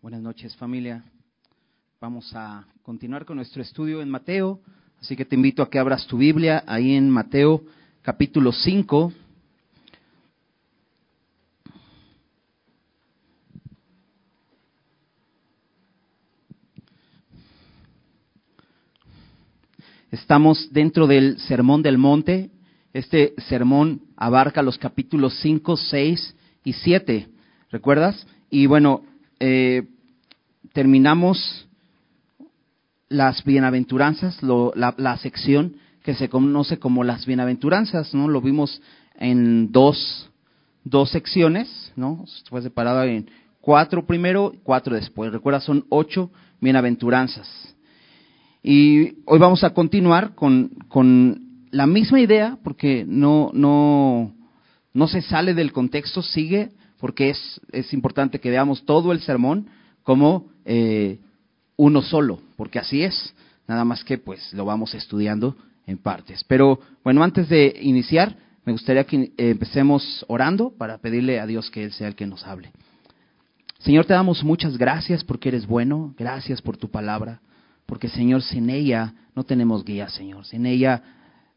Buenas noches familia. Vamos a continuar con nuestro estudio en Mateo, así que te invito a que abras tu Biblia ahí en Mateo capítulo 5. Estamos dentro del Sermón del Monte. Este sermón abarca los capítulos 5, 6 y 7. ¿Recuerdas? Y bueno, eh, terminamos las bienaventuranzas, la, sección que se conoce como las bienaventuranzas, ¿no? Lo vimos en dos, dos secciones, ¿no? Fue separado en cuatro primero, cuatro después. Recuerda, son ocho bienaventuranzas. Y hoy vamos a continuar con, con la misma idea, porque no, no, no se sale del contexto, sigue, porque es, es importante que veamos todo el sermón como eh, uno solo, porque así es, nada más que pues lo vamos estudiando en partes. Pero bueno, antes de iniciar, me gustaría que empecemos orando para pedirle a Dios que Él sea el que nos hable. Señor, te damos muchas gracias porque eres bueno, gracias por tu palabra, porque Señor, sin ella no tenemos guía, Señor, sin ella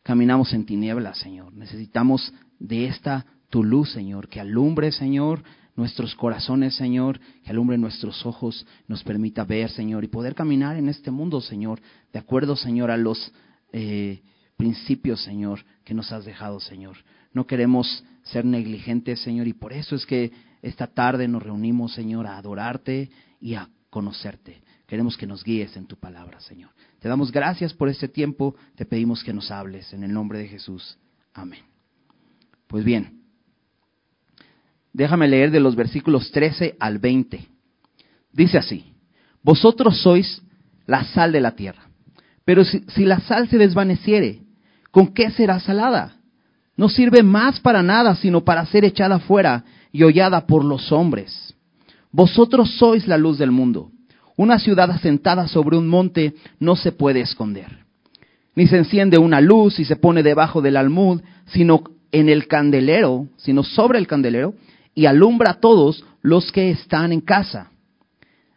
caminamos en tinieblas, Señor. Necesitamos de esta tu luz, Señor, que alumbre, Señor, nuestros corazones, Señor, que alumbre nuestros ojos, nos permita ver, Señor, y poder caminar en este mundo, Señor, de acuerdo, Señor, a los eh, principios, Señor, que nos has dejado, Señor. No queremos ser negligentes, Señor, y por eso es que esta tarde nos reunimos, Señor, a adorarte y a conocerte. Queremos que nos guíes en tu palabra, Señor. Te damos gracias por este tiempo, te pedimos que nos hables en el nombre de Jesús. Amén. Pues bien, Déjame leer de los versículos 13 al 20. Dice así, vosotros sois la sal de la tierra, pero si, la sal se desvaneciere, ¿con qué será salada? No sirve más para nada, sino para ser echada fuera y hollada por los hombres. Vosotros sois la luz del mundo. Una ciudad asentada sobre un monte no se puede esconder. Ni se enciende una luz y se pone debajo del almud, sino en el candelero, sino sobre el candelero, y alumbra a todos los que están en casa.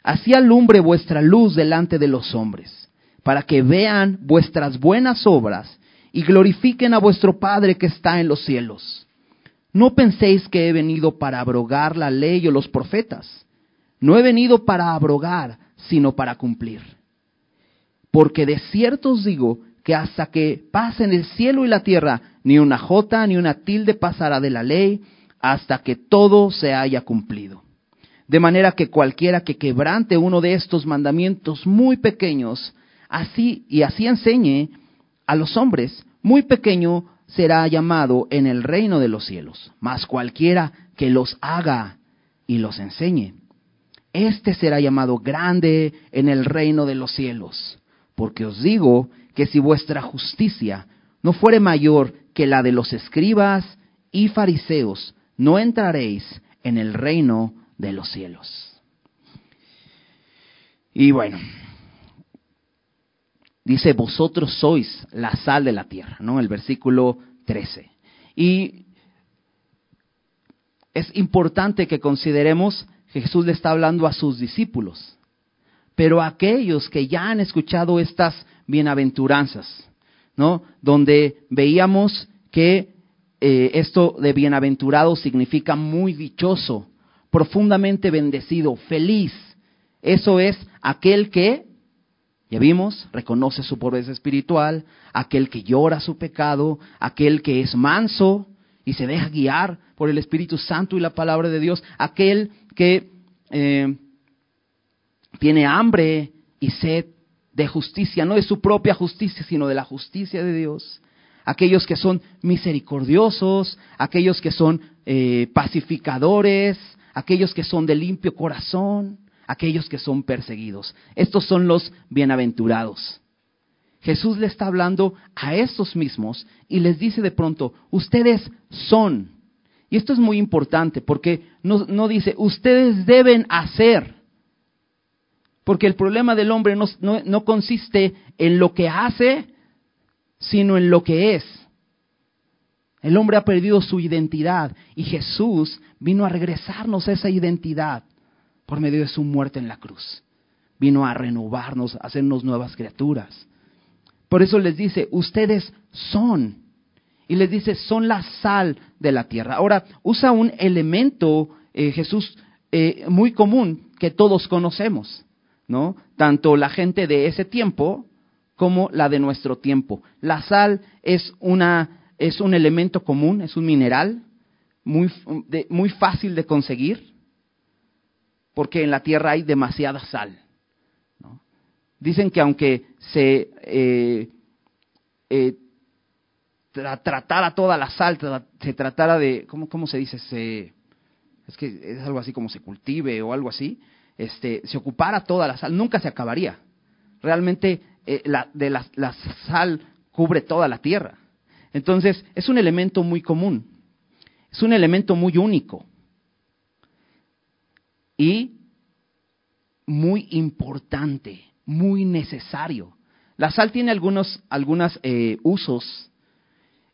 Así alumbre vuestra luz delante de los hombres, para que vean vuestras buenas obras y glorifiquen a vuestro Padre que está en los cielos. No penséis que he venido para abrogar la ley o los profetas. No he venido para abrogar, sino para cumplir. Porque de cierto os digo que hasta que pasen el cielo y la tierra, ni una jota ni una tilde pasará de la ley hasta que todo se haya cumplido. De manera que cualquiera que quebrante uno de estos mandamientos muy pequeños, así y así enseñe a los hombres, muy pequeño será llamado en el reino de los cielos. Mas cualquiera que los haga y los enseñe, este será llamado grande en el reino de los cielos. Porque os digo que si vuestra justicia no fuere mayor que la de los escribas y fariseos, no entraréis en el reino de los cielos. Y bueno, dice, vosotros sois la sal de la tierra, ¿no? El versículo 13. Y es importante que consideremos que Jesús le está hablando a sus discípulos, pero a aquellos que ya han escuchado estas bienaventuranzas, ¿no? Donde veíamos que eh, esto de bienaventurado significa muy dichoso, profundamente bendecido, feliz. Eso es aquel que, ya vimos, reconoce su pobreza espiritual, aquel que llora su pecado, aquel que es manso y se deja guiar por el Espíritu Santo y la palabra de Dios, aquel que eh, tiene hambre y sed de justicia, no de su propia justicia, sino de la justicia de Dios aquellos que son misericordiosos, aquellos que son eh, pacificadores, aquellos que son de limpio corazón, aquellos que son perseguidos. Estos son los bienaventurados. Jesús le está hablando a estos mismos y les dice de pronto, ustedes son. Y esto es muy importante porque no, no dice, ustedes deben hacer. Porque el problema del hombre no, no consiste en lo que hace, sino en lo que es. El hombre ha perdido su identidad y Jesús vino a regresarnos esa identidad. por medio de su muerte en la cruz. Vino a renovarnos, a hacernos nuevas criaturas. Por eso les dice, ustedes son. Y les dice, son la sal de la tierra. Ahora, usa un elemento, eh, Jesús, eh, muy común que todos conocemos, ¿no? Tanto la gente de ese tiempo como la de nuestro tiempo. La sal es, una, es un elemento común, es un mineral muy, muy fácil de conseguir, porque en la tierra hay demasiada sal. Dicen que aunque se eh, eh, tratara toda la sal, se tratara de, ¿cómo, cómo se dice? Se, es que es algo así como se cultive o algo así, este, se ocupara toda la sal, nunca se acabaría. Realmente eh, la, de la, sal cubre toda la tierra. Entonces, es un elemento muy común, es un elemento muy único y muy importante muy necesario. La sal tiene algunos algunos, eh, usos.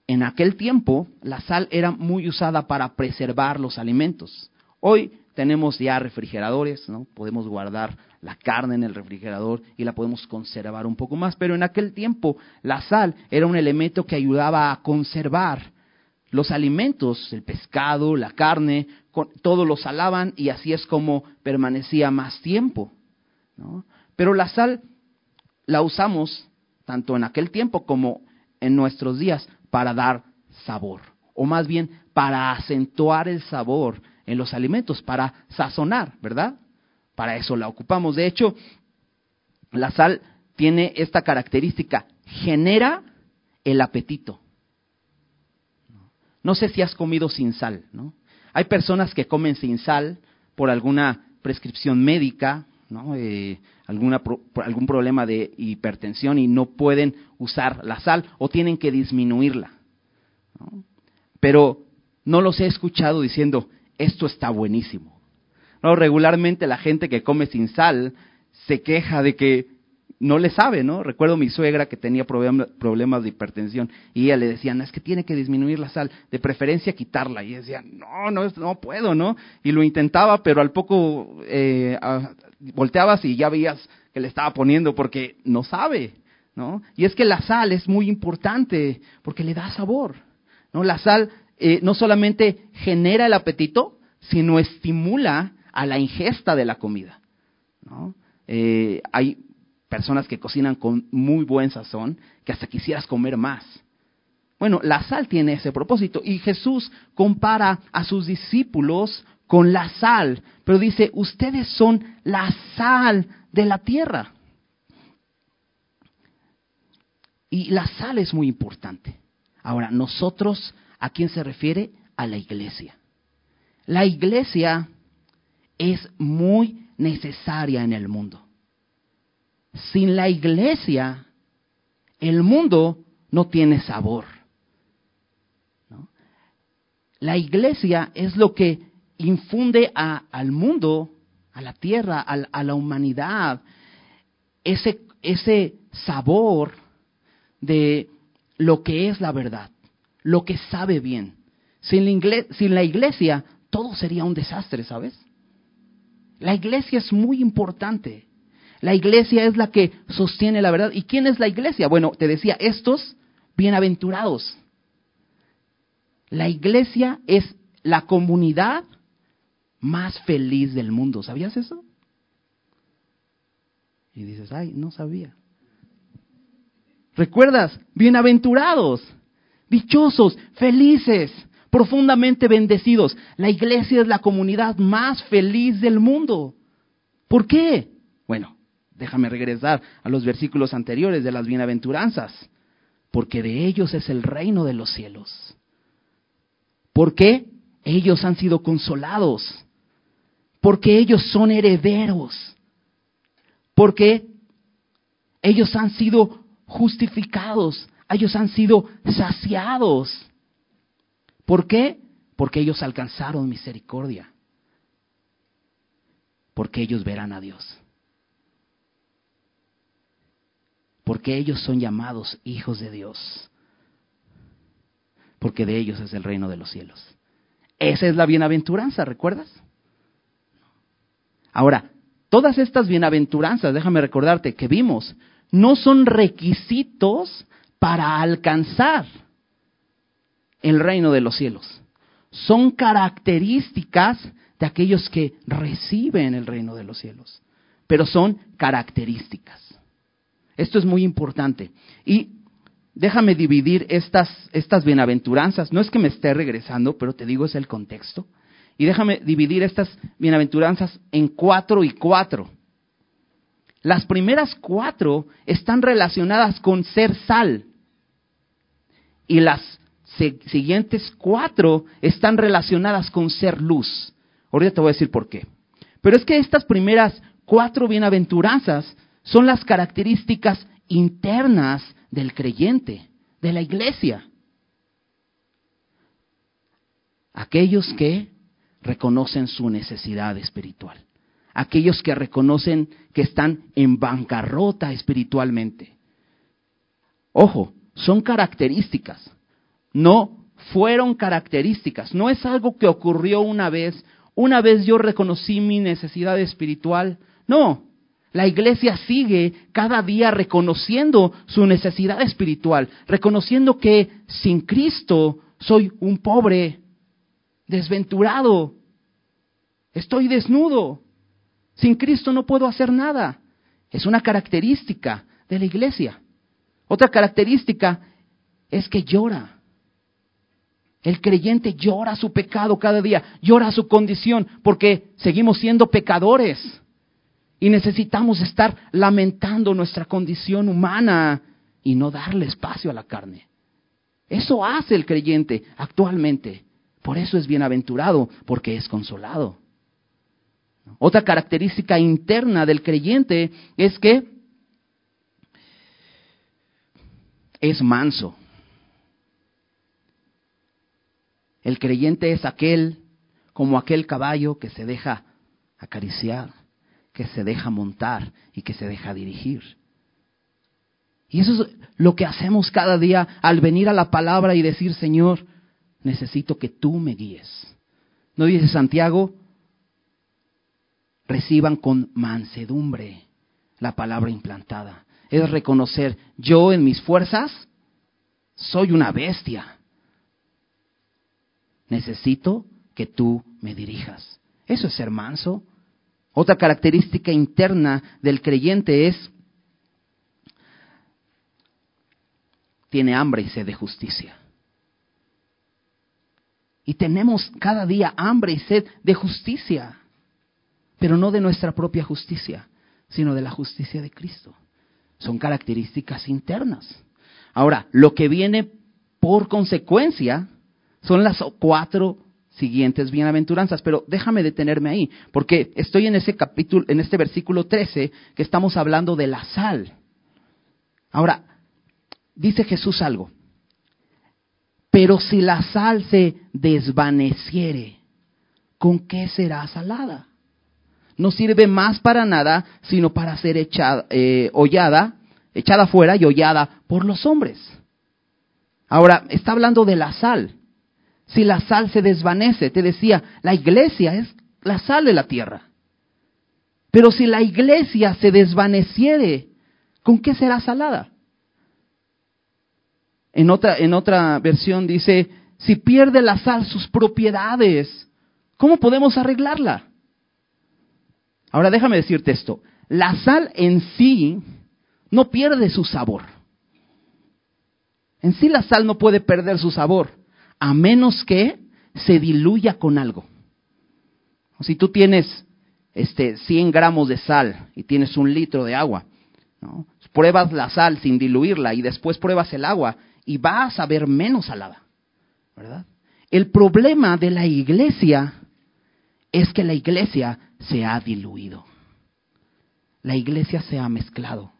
En aquel tiempo, la sal era muy usada para preservar los alimentos. Hoy tenemos ya refrigeradores, ¿no? Podemos guardar la carne en el refrigerador y la podemos conservar un poco más, pero en aquel tiempo la sal era un elemento que ayudaba a conservar los alimentos, el pescado, la carne, todo lo salaban y así es como permanecía más tiempo. Pero la sal la usamos tanto en aquel tiempo como en nuestros días para dar sabor, o más bien para acentuar el sabor en los alimentos, para sazonar, ¿verdad? Para eso la ocupamos. De hecho, la sal tiene esta característica, genera el apetito. No sé si has comido sin sal, ¿no? Hay personas que comen sin sal por alguna prescripción médica, ¿no? Eh, algún problema de hipertensión y no pueden usar la sal o tienen que disminuirla. Pero no los he escuchado diciendo, esto está buenísimo. No, regularmente la gente que come sin sal se queja de que no le sabe, ¿no? Recuerdo mi suegra que tenía problemas de hipertensión y ella le decía, no, es que tiene que disminuir la sal, de preferencia quitarla. Y ella decía, no, no, no puedo, ¿no? Y lo intentaba, pero al poco eh, volteabas y ya veías que le estaba poniendo porque no sabe, ¿no? Y es que la sal es muy importante porque le da sabor, ¿no? La sal eh, no solamente genera el apetito, sino estimula a la ingesta de la comida. Eh, hay personas que cocinan con muy buen sazón que hasta quisieras comer más. Bueno, la sal tiene ese propósito y Jesús compara a sus discípulos con la sal, pero dice, ustedes son la sal de la tierra. Y la sal es muy importante. Ahora, nosotros, ¿a quién se refiere? A la iglesia. La iglesia es muy necesaria en el mundo. Sin la iglesia, el mundo no tiene sabor. La iglesia es lo que infunde al mundo, a la tierra, a, la humanidad, ese, sabor de lo que es la verdad, lo que sabe bien. Sin la, iglesia, todo sería un desastre, ¿sabes? La iglesia es muy importante. La iglesia es la que sostiene la verdad. ¿Y quién es la iglesia? Bueno, te decía, estos bienaventurados. La iglesia es la comunidad más feliz del mundo. ¿Sabías eso? Y dices, ay, no sabía. ¿Recuerdas? Bienaventurados, dichosos, felices, profundamente bendecidos. La iglesia es la comunidad más feliz del mundo. ¿Por qué? Bueno, déjame regresar a los versículos anteriores de las bienaventuranzas. Porque de ellos es el reino de los cielos. ¿Por qué? Ellos han sido consolados porque ellos son herederos, porque ellos han sido justificados, ellos han sido saciados. ¿Por qué? Porque ellos alcanzaron misericordia, porque ellos verán a Dios, porque ellos son llamados hijos de Dios, porque de ellos es el reino de los cielos. Esa es la bienaventuranza, ¿recuerdas? Ahora, todas estas bienaventuranzas, déjame recordarte que vimos, no son requisitos para alcanzar el reino de los cielos. Son características de aquellos que reciben el reino de los cielos. Pero son características. Esto es muy importante. Y déjame dividir estas, estas bienaventuranzas. No es que me esté regresando, pero te digo es el contexto. Y déjame dividir estas bienaventuranzas en cuatro y cuatro. Las primeras cuatro están relacionadas con ser sal. Y las siguientes cuatro están relacionadas con ser luz. Ahorita te voy a decir por qué. Pero es que estas primeras cuatro bienaventuranzas son las características internas del creyente, de la iglesia. Aquellos que reconocen su necesidad espiritual. Aquellos que reconocen que están en bancarrota espiritualmente. Ojo, son características, no fueron características, no es algo que ocurrió una vez, una vez yo reconocí mi necesidad espiritual, no, la iglesia sigue cada día reconociendo su necesidad espiritual, reconociendo que sin Cristo soy un pobre, desventurado, estoy desnudo, sin Cristo no puedo hacer nada. Es una característica de la iglesia. Otra característica es que llora. El creyente llora su pecado cada día, llora su condición, porque seguimos siendo pecadores. Y necesitamos estar lamentando nuestra condición humana y no darle espacio a la carne. Eso hace el creyente actualmente. Por eso es bienaventurado, porque es consolado. Otra característica interna del creyente es que es manso. El creyente es aquel, como aquel caballo que se deja acariciar que se deja montar y que se deja dirigir. Y eso es lo que hacemos cada día al venir a la palabra y decir, Señor, necesito que tú me guíes. ¿No dice Santiago? Reciban con mansedumbre la palabra implantada. Es reconocer, yo en mis fuerzas soy una bestia. Necesito que tú me dirijas. Eso es ser manso. Otra característica interna del creyente es, tiene hambre y sed de justicia. Y tenemos cada día hambre y sed de justicia, pero no de nuestra propia justicia, sino de la justicia de Cristo. Son características internas. Ahora, lo que viene por consecuencia son las cuatro siguientes bienaventuranzas, pero déjame detenerme ahí, porque estoy en ese capítulo, en este versículo 13, que estamos hablando de la sal. Ahora, dice Jesús algo, pero si la sal se desvaneciere, ¿con qué será salada? No sirve más para nada, sino para ser echada, eh, hollada, echada fuera y hollada por los hombres. Ahora, está hablando de la sal si la sal se desvanece. Te decía, la iglesia es la sal de la tierra. Pero si la iglesia se desvaneciere, ¿con qué será salada? En otra, en otra versión dice, si pierde la sal sus propiedades, ¿cómo podemos arreglarla? Ahora déjame decirte esto, la sal en sí no pierde su sabor. En sí la sal no puede perder su sabor a menos que se diluya con algo. Si tú tienes este, 100 gramos de sal y tienes un litro de agua, pruebas la sal sin diluirla y después pruebas el agua y vas a ver menos salada. ¿verdad? El problema de la iglesia es que la iglesia se ha diluido. La iglesia se ha mezclado.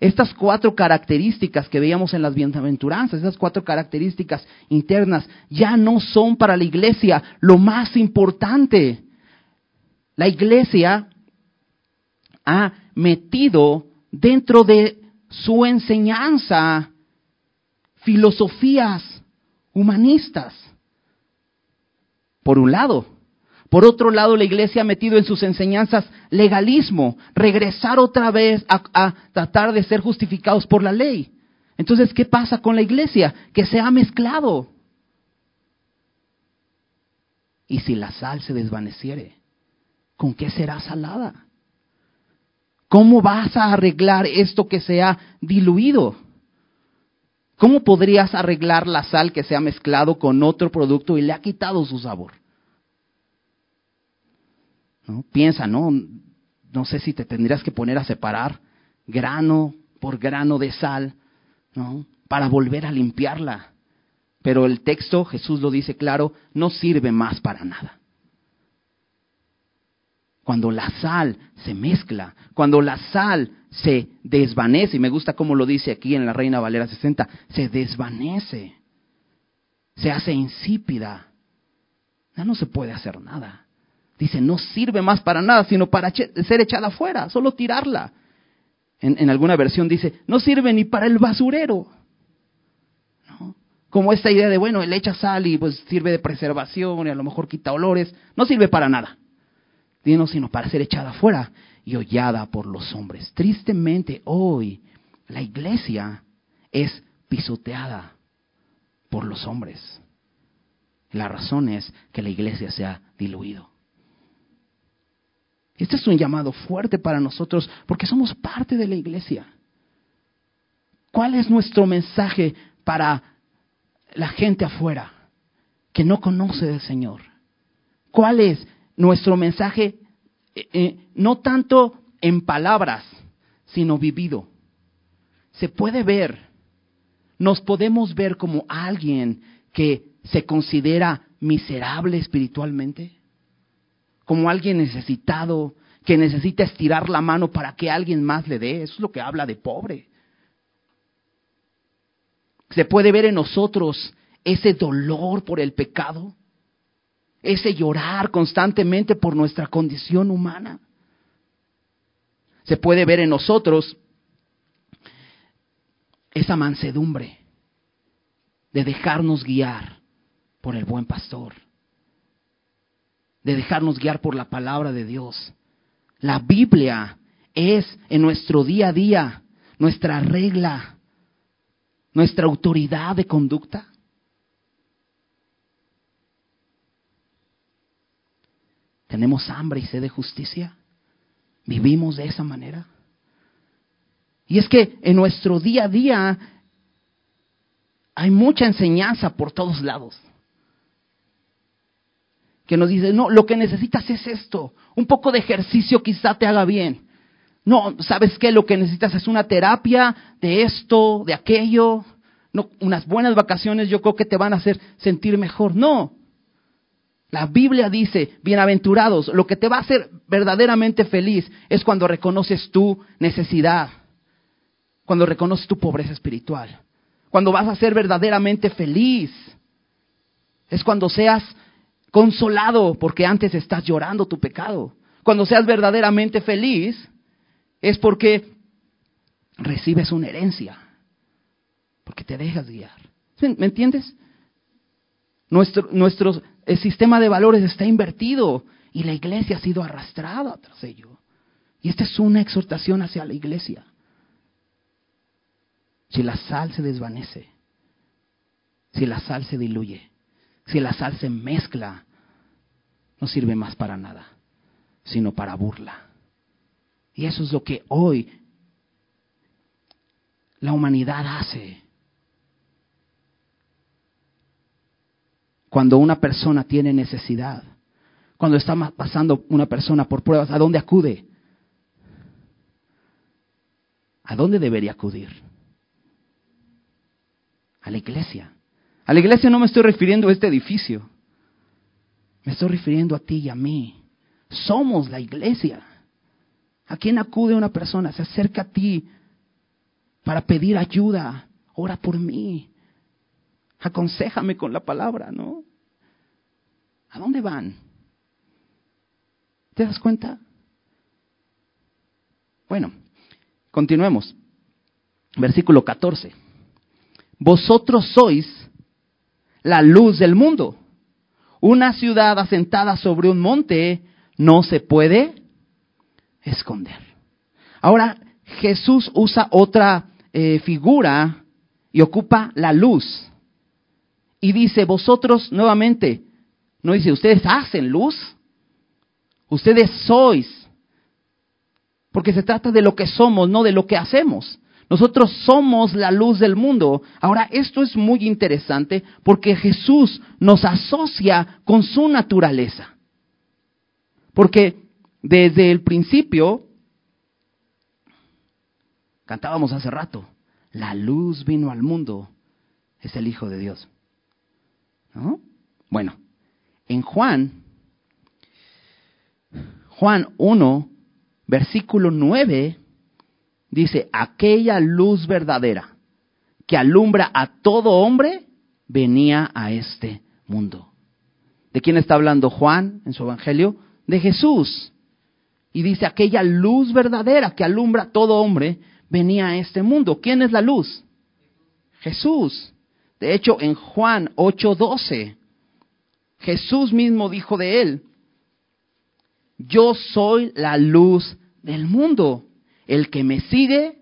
Estas cuatro características que veíamos en las bienaventuranzas, esas cuatro características internas, ya no son para la iglesia lo más importante. La iglesia ha metido dentro de su enseñanza filosofías humanistas. Por un lado, Por otro lado, la iglesia ha metido en sus enseñanzas legalismo, regresar otra vez a, a, tratar de ser justificados por la ley. Entonces, ¿qué pasa con la iglesia? Que se ha mezclado. Y si la sal se desvaneciere, ¿con qué será salada? ¿Cómo vas a arreglar esto que se ha diluido? ¿Cómo podrías arreglar la sal que se ha mezclado con otro producto y le ha quitado su sabor? ¿No? Piensa, ¿no? No sé si te tendrías que poner a separar grano por grano de sal, ¿no? Para volver a limpiarla. Pero el texto, Jesús lo dice claro, no sirve más para nada. Cuando la sal se mezcla, cuando la sal se desvanece, y me gusta cómo lo dice aquí en la Reina Valera 60, se desvanece, se hace insípida, ya no se puede hacer nada. Dice, no sirve más para nada, sino para ser echada afuera, solo tirarla. En, alguna versión dice, no sirve ni para el basurero. ¿No? Como esta idea de, bueno, él echa sal y pues sirve de preservación y a lo mejor quita olores, no sirve para nada sino para ser echada afuera y hollada por los hombres. Tristemente hoy la iglesia es pisoteada por los hombres. La razón es que la iglesia se ha diluido. Este es un llamado fuerte para nosotros porque somos parte de la iglesia. ¿Cuál es nuestro mensaje para la gente afuera que no conoce del Señor? ¿Cuál es nuestro mensaje eh, eh, no tanto en palabras, sino vivido. Se puede ver, nos podemos ver como alguien que se considera miserable espiritualmente, como alguien necesitado, que necesita estirar la mano para que alguien más le dé. Eso es lo que habla de pobre. Se puede ver en nosotros ese dolor por el pecado, ese llorar constantemente por nuestra condición humana. Se puede ver en nosotros esa mansedumbre de dejarnos guiar por el buen pastor, de dejarnos guiar por la palabra de Dios. La Biblia es en nuestro día a día nuestra regla, nuestra autoridad de conducta. ¿Tenemos hambre y sed de justicia? ¿Vivimos de esa manera? Y es que en nuestro día a día hay mucha enseñanza por todos lados. Que nos dice, no, lo que necesitas es esto. Un poco de ejercicio quizá te haga bien. No, ¿sabes qué? Lo que necesitas es una terapia de esto, de aquello. No, unas buenas vacaciones yo creo que te van a hacer sentir mejor. No, la Biblia dice, bienaventurados, lo que te va a hacer verdaderamente feliz es cuando reconoces tu necesidad, cuando reconoces tu pobreza espiritual, cuando vas a ser verdaderamente feliz. Es cuando seas consolado porque antes estás llorando tu pecado. Cuando seas verdaderamente feliz es porque recibes una herencia, porque te dejas guiar. ¿Me entiendes? Nuestro, nuestros el sistema de valores está invertido y la iglesia ha sido arrastrada tras ello. Y esta es una exhortación hacia la iglesia. Si la sal se desvanece, si la sal se diluye, si la sal se mezcla, no sirve más para nada, sino para burla. Y eso es lo que hoy la humanidad hace. cuando una persona tiene necesidad, cuando está pasando una persona por pruebas, ¿a dónde acude? ¿A dónde debería acudir? A la iglesia. A la iglesia no me estoy refiriendo a este edificio. Me estoy refiriendo a ti y a mí. Somos la iglesia. ¿A quién acude una persona? Se acerca a ti para pedir ayuda. Ora por mí aconsejame con la palabra, ¿no? ¿A dónde van? ¿Te das cuenta? Bueno, continuemos. Versículo 14. Vosotros sois la luz del mundo. una ciudad asentada sobre un monte no se puede esconder. Ahora, Jesús usa otra eh, figura y ocupa la luz. Y dice, vosotros nuevamente, no dice, ustedes hacen luz, ustedes sois, porque se trata de lo que somos, no de lo que hacemos. Nosotros somos la luz del mundo. Ahora, esto es muy interesante porque Jesús nos asocia con su naturaleza. Porque desde el principio, cantábamos hace rato, la luz vino al mundo, es el Hijo de Dios. ¿No? Bueno, en Juan, Juan 1, versículo 9, dice, aquella luz verdadera que alumbra a todo hombre, venía a este mundo. ¿De quién está hablando Juan en su Evangelio? De Jesús. Y dice, aquella luz verdadera que alumbra a todo hombre, venía a este mundo. ¿Quién es la luz? Jesús. De hecho, en Juan 8:12, Jesús mismo dijo de él, yo soy la luz del mundo. El que me sigue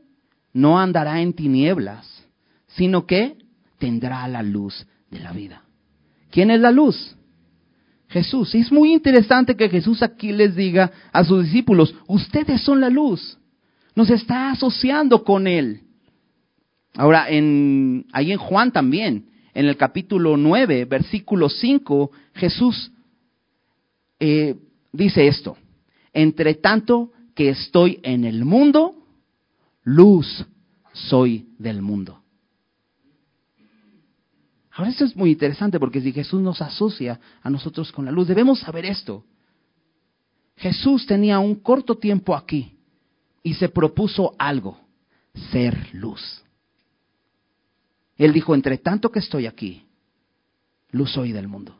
no andará en tinieblas, sino que tendrá la luz de la vida. ¿Quién es la luz? Jesús. Es muy interesante que Jesús aquí les diga a sus discípulos, ustedes son la luz. Nos está asociando con Él. Ahora, en, ahí en Juan también, en el capítulo 9, versículo 5, Jesús eh, dice esto, entre tanto que estoy en el mundo, luz soy del mundo. Ahora esto es muy interesante porque si Jesús nos asocia a nosotros con la luz, debemos saber esto. Jesús tenía un corto tiempo aquí y se propuso algo, ser luz. Él dijo, entre tanto que estoy aquí, luz soy del mundo.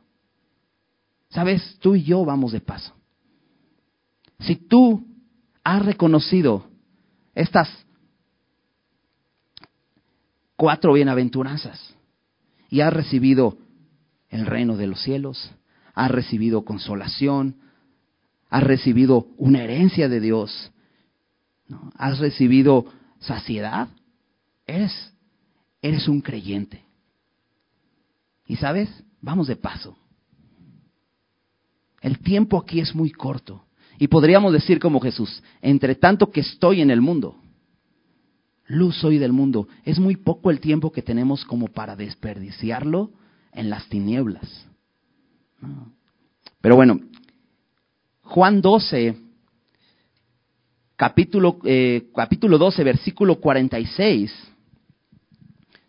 Sabes, tú y yo vamos de paso. Si tú has reconocido estas cuatro bienaventuranzas y has recibido el reino de los cielos, has recibido consolación, has recibido una herencia de Dios, has recibido saciedad, eres, eres un creyente. Y sabes, vamos de paso. El tiempo aquí es muy corto. Y podríamos decir como Jesús, entre tanto que estoy en el mundo, luz soy del mundo, es muy poco el tiempo que tenemos como para desperdiciarlo en las tinieblas. Pero bueno, Juan 12, capítulo, eh, capítulo 12, versículo 46,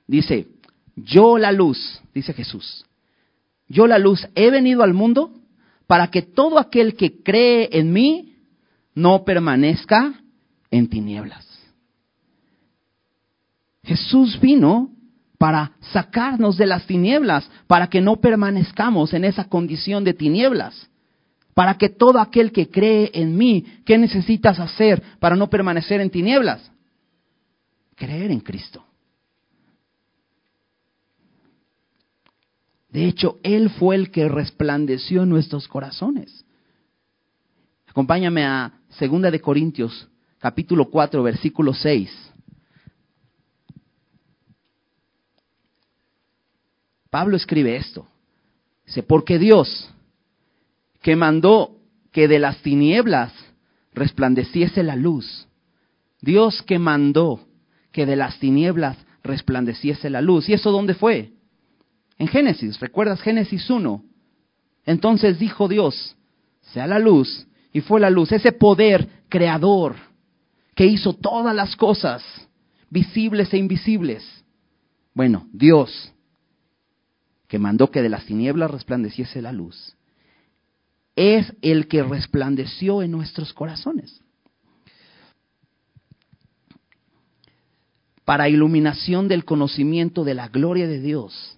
dice, yo la luz, dice Jesús, yo la luz he venido al mundo para que todo aquel que cree en mí no permanezca en tinieblas. Jesús vino para sacarnos de las tinieblas, para que no permanezcamos en esa condición de tinieblas. Para que todo aquel que cree en mí, ¿qué necesitas hacer para no permanecer en tinieblas? Creer en Cristo. De hecho, Él fue el que resplandeció en nuestros corazones. Acompáñame a 2 de Corintios, capítulo 4, versículo 6. Pablo escribe esto. Dice, porque Dios, que mandó que de las tinieblas resplandeciese la luz, Dios que mandó que de las tinieblas resplandeciese la luz. ¿Y eso dónde fue? En Génesis, ¿recuerdas Génesis 1? Entonces dijo Dios, sea la luz, y fue la luz, ese poder creador que hizo todas las cosas, visibles e invisibles. Bueno, Dios, que mandó que de las tinieblas resplandeciese la luz, es el que resplandeció en nuestros corazones. Para iluminación del conocimiento de la gloria de Dios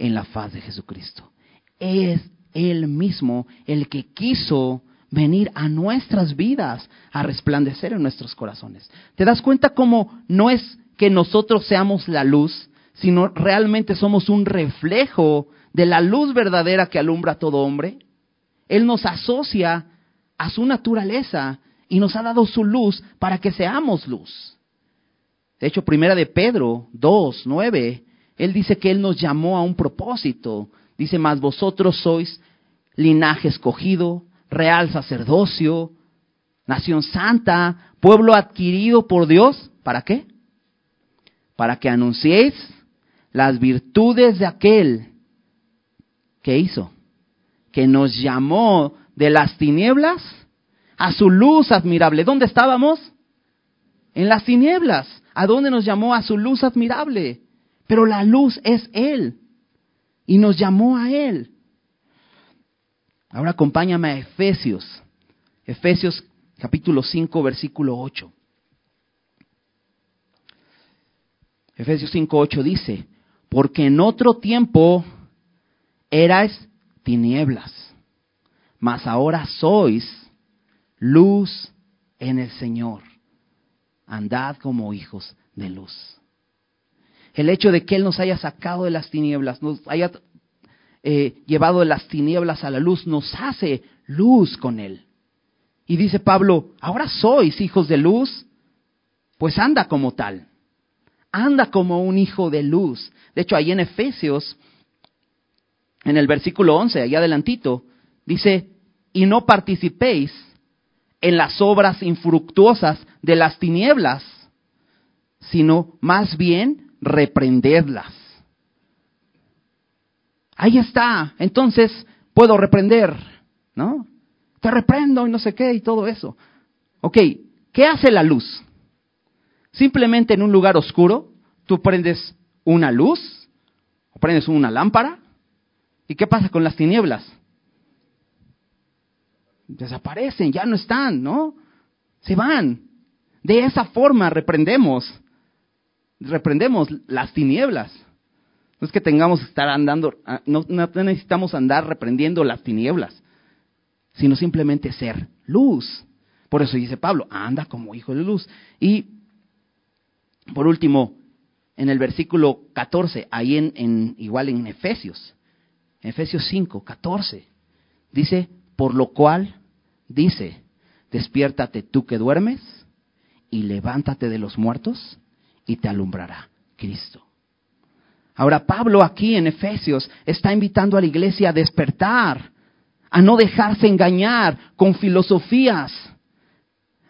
en la faz de Jesucristo. Es Él mismo el que quiso venir a nuestras vidas a resplandecer en nuestros corazones. ¿Te das cuenta cómo no es que nosotros seamos la luz, sino realmente somos un reflejo de la luz verdadera que alumbra a todo hombre. Él nos asocia a su naturaleza y nos ha dado su luz para que seamos luz. De hecho, primera de Pedro 2, 9, él dice que él nos llamó a un propósito. Dice, más vosotros sois linaje escogido, real sacerdocio, nación santa, pueblo adquirido por Dios. ¿Para qué? Para que anunciéis las virtudes de aquel que hizo, que nos llamó de las tinieblas a su luz admirable. ¿Dónde estábamos? En las tinieblas. ¿A dónde nos llamó? A su luz admirable. Pero la luz es Él. Y nos llamó a Él. Ahora acompáñame a Efesios. Efesios capítulo 5, versículo 8. Efesios 5, 8 dice, porque en otro tiempo erais tinieblas, mas ahora sois luz en el Señor. Andad como hijos de luz. El hecho de que Él nos haya sacado de las tinieblas, nos haya eh, llevado de las tinieblas a la luz, nos hace luz con Él. Y dice Pablo, ahora sois hijos de luz, pues anda como tal. Anda como un hijo de luz. De hecho, ahí en Efesios en el versículo 11, allá adelantito, dice, y no participéis en las obras infructuosas de las tinieblas, sino más bien reprendedlas. Ahí está, entonces puedo reprender, ¿no? Te reprendo y no sé qué y todo eso. Ok, ¿qué hace la luz? Simplemente en un lugar oscuro, tú prendes una luz, o prendes una lámpara, ¿Y qué pasa con las tinieblas? Desaparecen, ya no están, ¿no? Se van. De esa forma reprendemos, reprendemos las tinieblas. No es que tengamos que estar andando, ah, no, necesitamos andar reprendiendo las tinieblas, sino simplemente ser luz. Por eso dice Pablo, anda como hijo de luz. Y por último, en el versículo 14, ahí en igual en Efesios, Efesios 5, 14. Dice, por lo cual, dice, despiértate tú que duermes y levántate de los muertos y te alumbrará Cristo. Ahora Pablo aquí en Efesios está invitando a la iglesia a despertar, a no dejarse engañar con filosofías,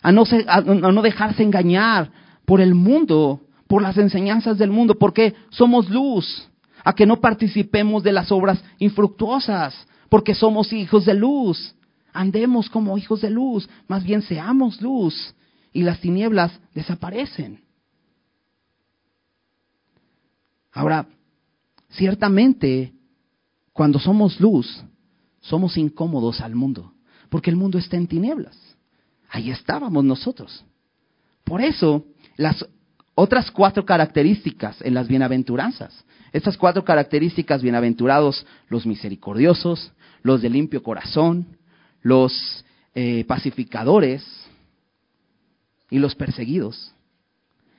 a no, a no dejarse engañar por el mundo, por las enseñanzas del mundo, porque somos luz a que no participemos de las obras infructuosas, porque somos hijos de luz. Andemos como hijos de luz, más bien seamos luz y las tinieblas desaparecen. Ahora, ciertamente, cuando somos luz, somos incómodos al mundo, porque el mundo está en tinieblas. Ahí estábamos nosotros. Por eso, las otras cuatro características en las bienaventuranzas estas cuatro características, bienaventurados los misericordiosos, los de limpio corazón, los eh, pacificadores y los perseguidos.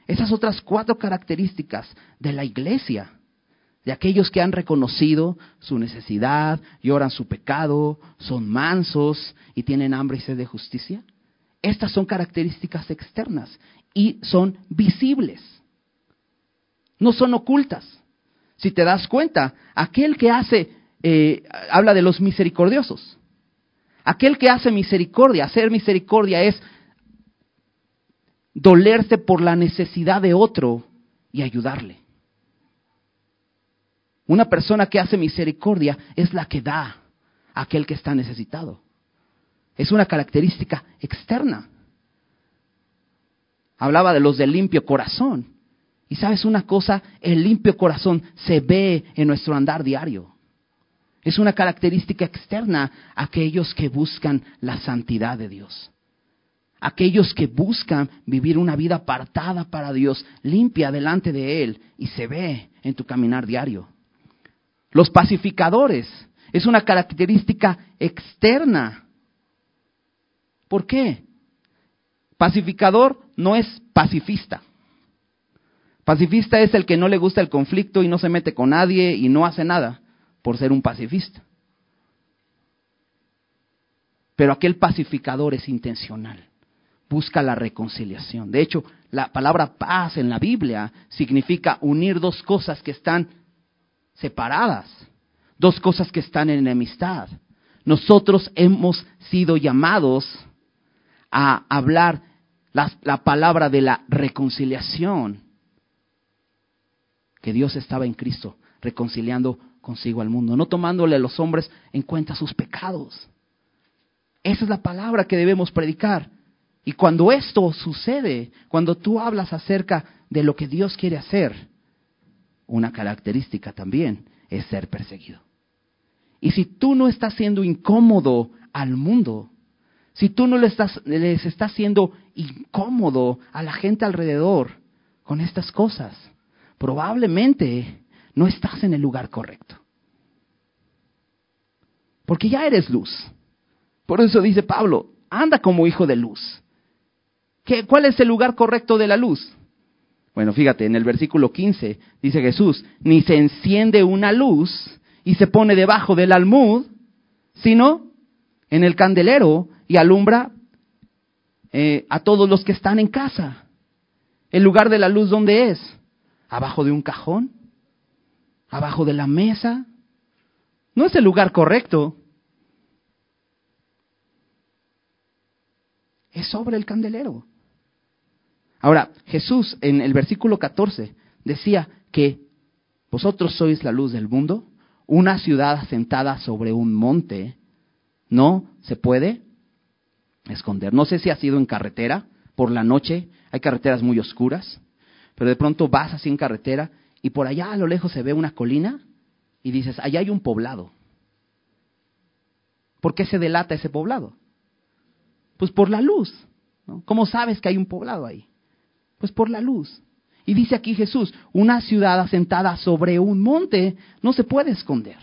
Esas otras cuatro características de la iglesia, de aquellos que han reconocido su necesidad, lloran su pecado, son mansos y tienen hambre y sed de justicia. Estas son características externas y son visibles, no son ocultas. Si te das cuenta, aquel que hace, eh, habla de los misericordiosos. Aquel que hace misericordia, hacer misericordia es dolerse por la necesidad de otro y ayudarle. Una persona que hace misericordia es la que da a aquel que está necesitado. Es una característica externa. Hablaba de los de limpio corazón. Y sabes una cosa, el limpio corazón se ve en nuestro andar diario. Es una característica externa a aquellos que buscan la santidad de Dios. Aquellos que buscan vivir una vida apartada para Dios, limpia delante de Él, y se ve en tu caminar diario. Los pacificadores es una característica externa. ¿Por qué? Pacificador no es pacifista. Pacifista es el que no le gusta el conflicto y no se mete con nadie y no hace nada. por ser un pacifista. Pero aquel pacificador es intencional, busca la reconciliación. De hecho, la palabra paz en la Biblia significa unir dos cosas que están separadas, dos cosas que están en enemistad. Nosotros hemos sido llamados a hablar la, la, palabra de la reconciliación, que Dios estaba en Cristo reconciliando consigo al mundo, no tomándole a los hombres en cuenta sus pecados. Esa es la palabra que debemos predicar. Y cuando esto sucede, cuando tú hablas acerca de lo que Dios quiere hacer, una característica también es ser perseguido. Y si tú no estás siendo incómodo al mundo, si tú no les estás, les estás siendo incómodo a la gente alrededor con estas cosas, probablemente no estás en el lugar correcto. Porque ya eres luz. Por eso dice Pablo, anda como hijo de luz. ¿Qué, ¿Cuál es el lugar correcto de la luz? Bueno, fíjate, en el versículo 15 dice Jesús, ni se enciende una luz y se pone debajo del almud, sino en el candelero y alumbra eh, a todos los que están en casa. ¿El lugar de la luz dónde es? ¿Abajo de un cajón? ¿Abajo de la mesa? No es el lugar correcto. Es sobre el candelero. Ahora, Jesús en el versículo 14 decía que vosotros sois la luz del mundo, una ciudad asentada sobre un monte, no se puede esconder. No sé si ha sido en carretera, por la noche, hay carreteras muy oscuras, pero de pronto vas así en carretera y por allá a lo lejos se ve una colina y dices, allá hay un poblado. ¿Por qué se delata ese poblado? Pues por la luz. ¿Cómo sabes que hay un poblado ahí? Pues por la luz. Y dice aquí Jesús, una ciudad asentada sobre un monte no se puede esconder.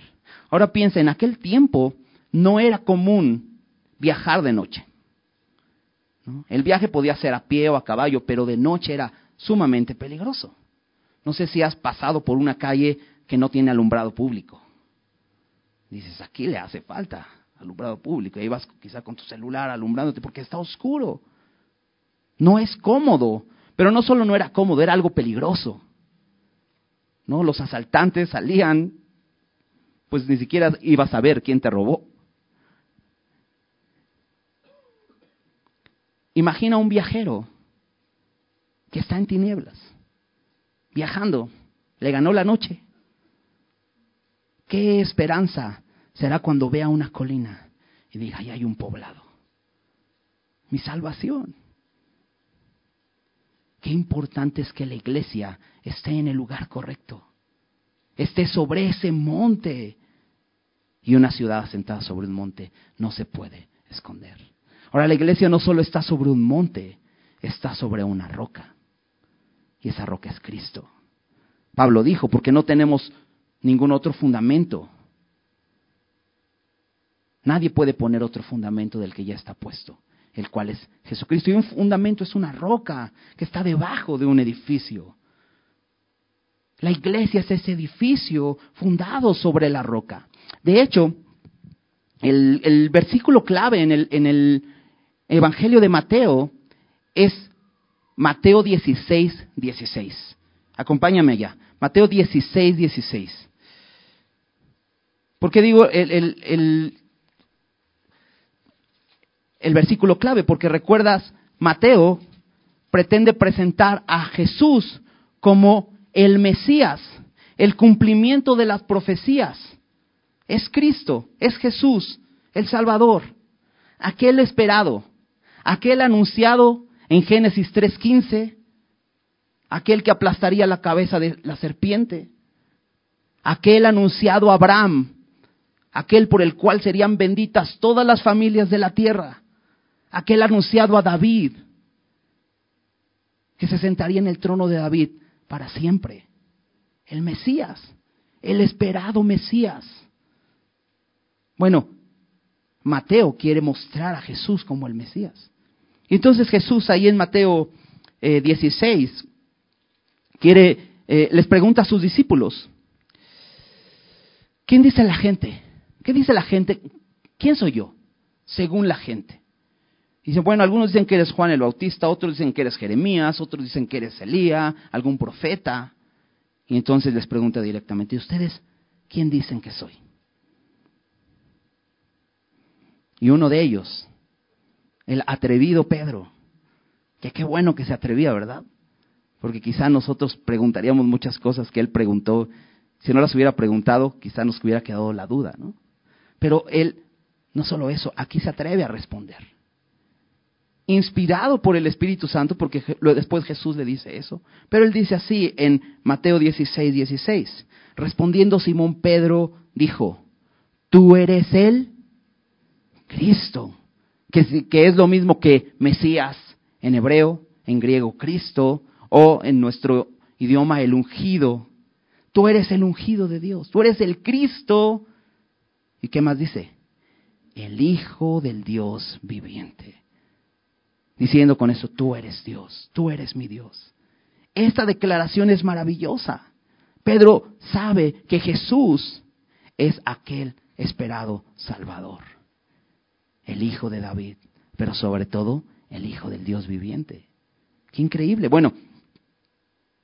Ahora piensa, en aquel tiempo no era común viajar de noche. El viaje podía ser a pie o a caballo, pero de noche era sumamente peligroso. No sé si has pasado por una calle que no tiene alumbrado público. Dices, aquí le hace falta alumbrado público. Ahí vas quizá con tu celular alumbrándote porque está oscuro. No es cómodo. Pero no solo no era cómodo, era algo peligroso. ¿No? Los asaltantes salían, pues ni siquiera ibas a ver quién te robó. Imagina un viajero que está en tinieblas, viajando, le ganó la noche. ¿Qué esperanza será cuando vea una colina y diga, ahí hay un poblado? Mi salvación. Qué importante es que la iglesia esté en el lugar correcto, esté sobre ese monte. Y una ciudad asentada sobre un monte no se puede esconder. Ahora la iglesia no solo está sobre un monte, está sobre una roca. Y esa roca es Cristo. Pablo dijo, porque no tenemos ningún otro fundamento. Nadie puede poner otro fundamento del que ya está puesto, el cual es Jesucristo. Y un fundamento es una roca que está debajo de un edificio. La iglesia es ese edificio fundado sobre la roca. De hecho, el, el versículo clave en el, en el Evangelio de Mateo es Mateo 16, 16. Acompáñame allá. Mateo 16, 16. ¿Por qué digo el, el, el, versículo clave? Porque recuerdas, Mateo pretende presentar a Jesús como el Mesías, el cumplimiento de las profecías. Es Cristo, es Jesús, el Salvador, aquel esperado, aquel anunciado en Génesis 3.15, aquel que aplastaría la cabeza de la serpiente, aquel anunciado a Abraham, aquel por el cual serían benditas todas las familias de la tierra, aquel anunciado a David, que se sentaría en el trono de David para siempre, el Mesías, el esperado Mesías. Bueno, Mateo quiere mostrar a Jesús como el Mesías. Entonces Jesús ahí en Mateo 16 eh, quiere, eh, les pregunta a sus discípulos, ¿quién dice la gente? ¿Qué dice la gente? ¿Quién soy yo? Según la gente. Dicen, bueno, algunos dicen que eres Juan el Bautista, otros dicen que eres Jeremías, otros dicen que eres Elías, algún profeta. Y entonces les pregunta directamente, ¿y ustedes quién dicen que soy? Y uno de ellos, el atrevido Pedro, que qué bueno que se atrevía, ¿verdad? Porque quizá nosotros preguntaríamos muchas cosas que él preguntó. Si no las hubiera preguntado, quizá nos hubiera quedado la duda, ¿no? Pero él, no solo eso, aquí se atreve a responder. Inspirado por el Espíritu Santo, porque después Jesús le dice eso. Pero él dice así en Mateo 16, 16. Respondiendo Simón Pedro, dijo, ¿tú eres él? Cristo, que, que es lo mismo que Mesías en hebreo, en griego Cristo, o en nuestro idioma el ungido. Tú eres el ungido de Dios, tú eres el Cristo. ¿Y qué más dice? El Hijo del Dios viviente. Diciendo con eso, tú eres Dios, tú eres mi Dios. Esta declaración es maravillosa. Pedro sabe que Jesús es aquel esperado Salvador el Hijo de David, pero sobre todo el Hijo del Dios viviente. Qué increíble. Bueno,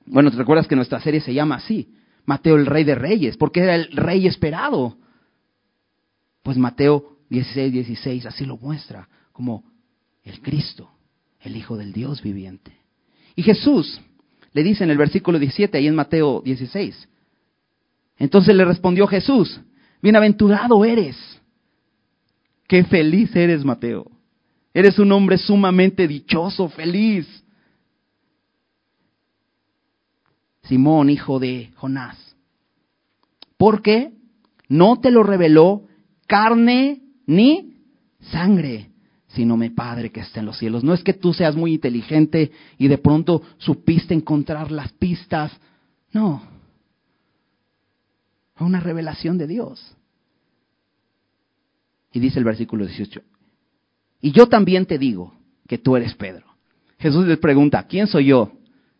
bueno, ¿te recuerdas que nuestra serie se llama así? Mateo el Rey de Reyes, porque era el Rey esperado. Pues Mateo 16, 16 así lo muestra, como el Cristo, el Hijo del Dios viviente. Y Jesús le dice en el versículo 17, ahí en Mateo 16. Entonces le respondió Jesús, bienaventurado eres Qué feliz eres, Mateo. Eres un hombre sumamente dichoso, feliz. Simón, hijo de Jonás. Porque no te lo reveló carne ni sangre, sino mi Padre que está en los cielos. No es que tú seas muy inteligente y de pronto supiste encontrar las pistas. No. Fue una revelación de Dios. Y dice el versículo 18, y yo también te digo que tú eres Pedro. Jesús les pregunta, ¿quién soy yo?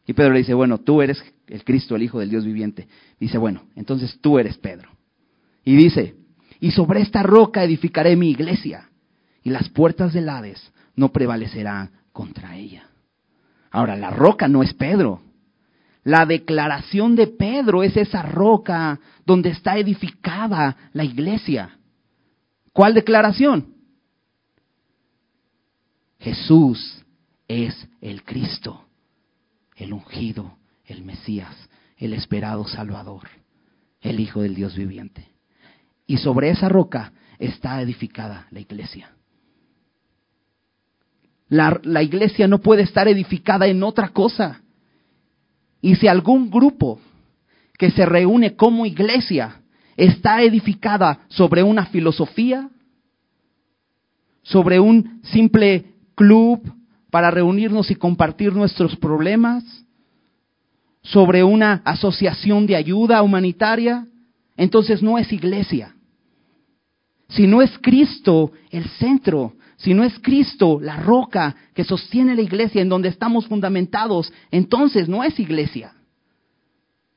Y Pedro le dice, bueno, tú eres el Cristo, el Hijo del Dios viviente. Dice, bueno, entonces tú eres Pedro. Y dice, y sobre esta roca edificaré mi iglesia, y las puertas del Hades no prevalecerán contra ella. Ahora, la roca no es Pedro. La declaración de Pedro es esa roca donde está edificada la iglesia. ¿Cuál declaración? Jesús es el Cristo, el ungido, el Mesías, el esperado Salvador, el Hijo del Dios viviente. Y sobre esa roca está edificada la iglesia. La, iglesia no puede estar edificada en otra cosa. Y si algún grupo que se reúne como iglesia está edificada sobre una filosofía, sobre un simple club para reunirnos y compartir nuestros problemas, sobre una asociación de ayuda humanitaria, entonces no es iglesia. Si no es Cristo el centro, si no es Cristo la roca que sostiene la iglesia en donde estamos fundamentados, entonces no es iglesia.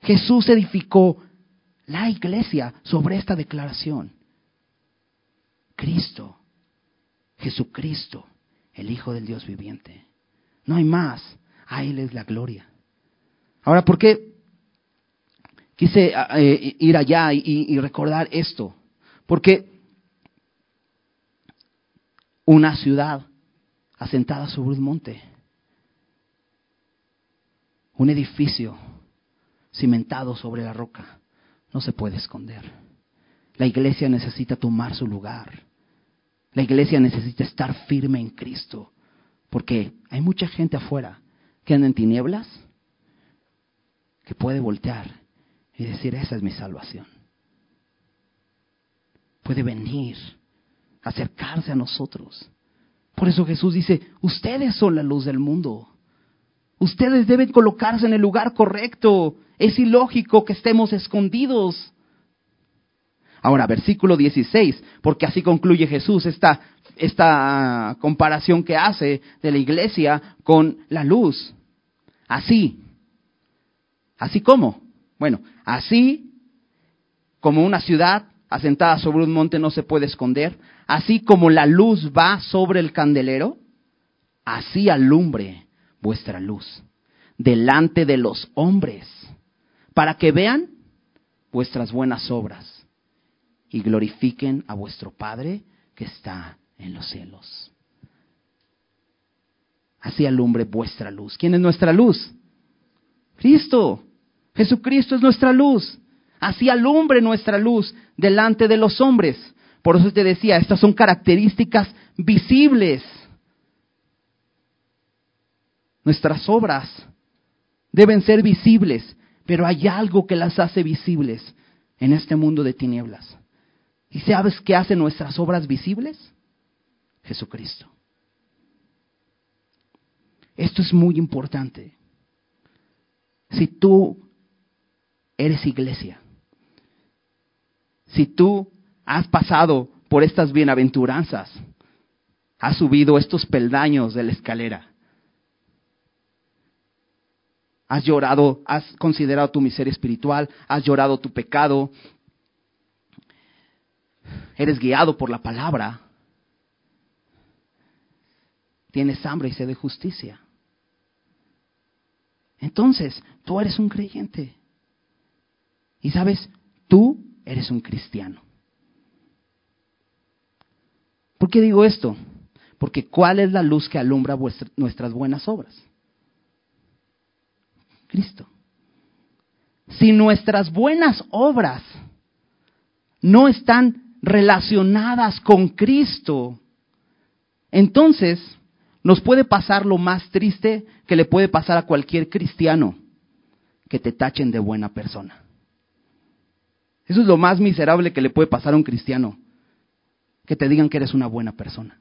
Jesús edificó la iglesia sobre esta declaración. Cristo, Jesucristo, el Hijo del Dios viviente. No hay más. A Él es la gloria. Ahora, ¿por qué quise eh, ir allá y, y recordar esto? Porque una ciudad asentada sobre un monte, un edificio cimentado sobre la roca, no se puede esconder. La iglesia necesita tomar su lugar. La iglesia necesita estar firme en Cristo. Porque hay mucha gente afuera que anda en tinieblas que puede voltear y decir, esa es mi salvación. Puede venir, acercarse a nosotros. Por eso Jesús dice, ustedes son la luz del mundo. Ustedes deben colocarse en el lugar correcto. Es ilógico que estemos escondidos. Ahora, versículo 16, porque así concluye Jesús esta, esta comparación que hace de la iglesia con la luz. Así. ¿Así como? Bueno, así como una ciudad asentada sobre un monte no se puede esconder, así como la luz va sobre el candelero, así alumbre vuestra luz delante de los hombres, para que vean vuestras buenas obras y glorifiquen a vuestro Padre que está en los cielos. Así alumbre vuestra luz. ¿Quién es nuestra luz? Cristo. Jesucristo es nuestra luz. Así alumbre nuestra luz delante de los hombres. Por eso te decía, estas son características visibles. Nuestras obras deben ser visibles, pero hay algo que las hace visibles en este mundo de tinieblas. ¿Y sabes qué hace nuestras obras visibles? Jesucristo. Esto es muy importante. Si tú eres iglesia, si tú has pasado por estas bienaventuranzas, has subido estos peldaños de la escalera, has llorado, has considerado tu miseria espiritual, has llorado tu pecado, eres guiado por la palabra, tienes hambre y sed de justicia. Entonces, tú eres un creyente. Y sabes, tú eres un cristiano. ¿Por qué digo esto? Porque ¿cuál es la luz que alumbra nuestras buenas obras? Cristo. Si nuestras buenas obras no están relacionadas con Cristo, entonces nos puede pasar lo más triste que le puede pasar a cualquier cristiano, que te tachen de buena persona. Eso es lo más miserable que le puede pasar a un cristiano, que te digan que eres una buena persona.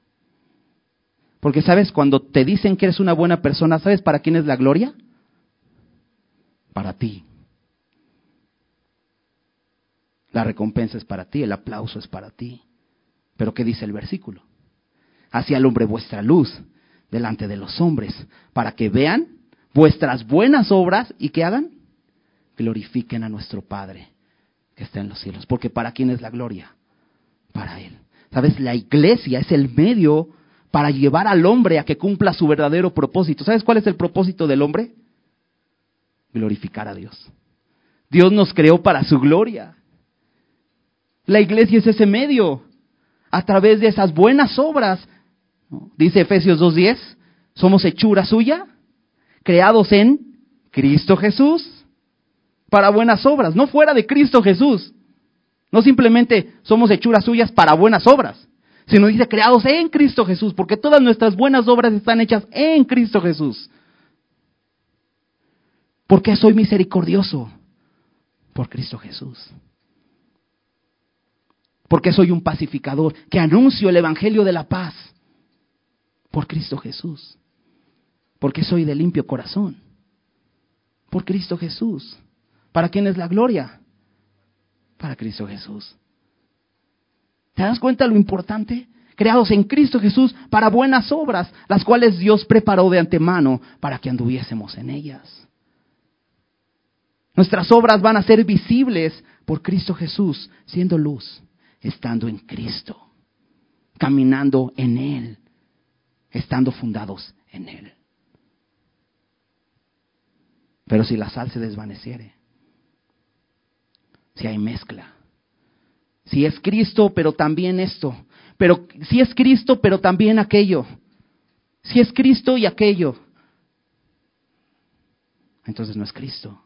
Porque sabes, cuando te dicen que eres una buena persona, ¿sabes para quién es la gloria? Para ti. La recompensa es para ti, el aplauso es para ti. Pero ¿qué dice el versículo? Así alumbre vuestra luz delante de los hombres, para que vean vuestras buenas obras y que hagan, glorifiquen a nuestro Padre que está en los cielos. Porque ¿para quién es la gloria? Para Él. ¿Sabes? La iglesia es el medio para llevar al hombre a que cumpla su verdadero propósito. ¿Sabes cuál es el propósito del hombre? Glorificar a Dios. Dios nos creó para su gloria. La iglesia es ese medio. A través de esas buenas obras Dice Efesios 2.10, somos hechura suya, creados en Cristo Jesús, para buenas obras, no fuera de Cristo Jesús. No simplemente somos hechuras suyas para buenas obras, sino dice creados en Cristo Jesús, porque todas nuestras buenas obras están hechas en Cristo Jesús. ¿Por qué soy misericordioso? Por Cristo Jesús. Porque soy un pacificador que anuncio el Evangelio de la paz por Cristo Jesús. Porque soy de limpio corazón. Por Cristo Jesús. ¿Para quién es la gloria? Para Cristo Jesús. ¿Te das cuenta lo importante? Creados en Cristo Jesús para buenas obras, las cuales Dios preparó de antemano para que anduviésemos en ellas. Nuestras obras van a ser visibles por Cristo Jesús, siendo luz, estando en Cristo, caminando en Él, estando fundados en Él. Pero si la sal se desvaneciere, si hay mezcla, si es Cristo, pero también esto, pero si es Cristo, pero también aquello, si es Cristo y aquello, entonces no es Cristo.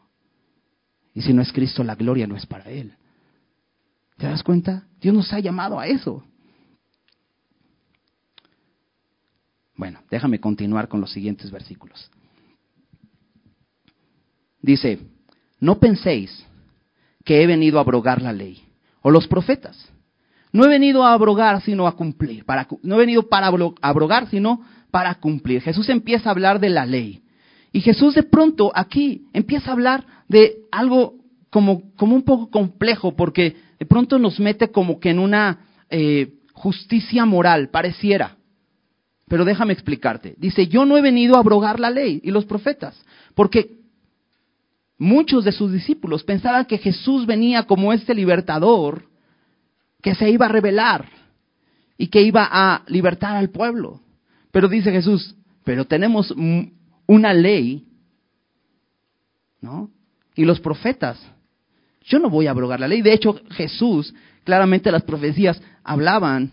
Y si no es Cristo, la gloria no es para Él. ¿Te das cuenta? Dios nos ha llamado a eso. Bueno, déjame continuar con los siguientes versículos. Dice, no penséis que he venido a abrogar la ley o los profetas. No he venido a abrogar, sino a cumplir. Para, no he venido para abrogar, sino para cumplir. Jesús empieza a hablar de la ley. Y Jesús de pronto aquí empieza a hablar de algo como, como un poco complejo, porque de pronto nos mete como que en una eh, justicia moral, pareciera. Pero déjame explicarte. Dice, yo no he venido a abrogar la ley y los profetas, porque muchos de sus discípulos pensaban que Jesús venía como este libertador que se iba a revelar y que iba a libertar al pueblo. Pero dice Jesús, pero tenemos una ley, ¿no? Y los profetas. Yo no voy a abrogar la ley. De hecho, Jesús, claramente las profecías hablaban.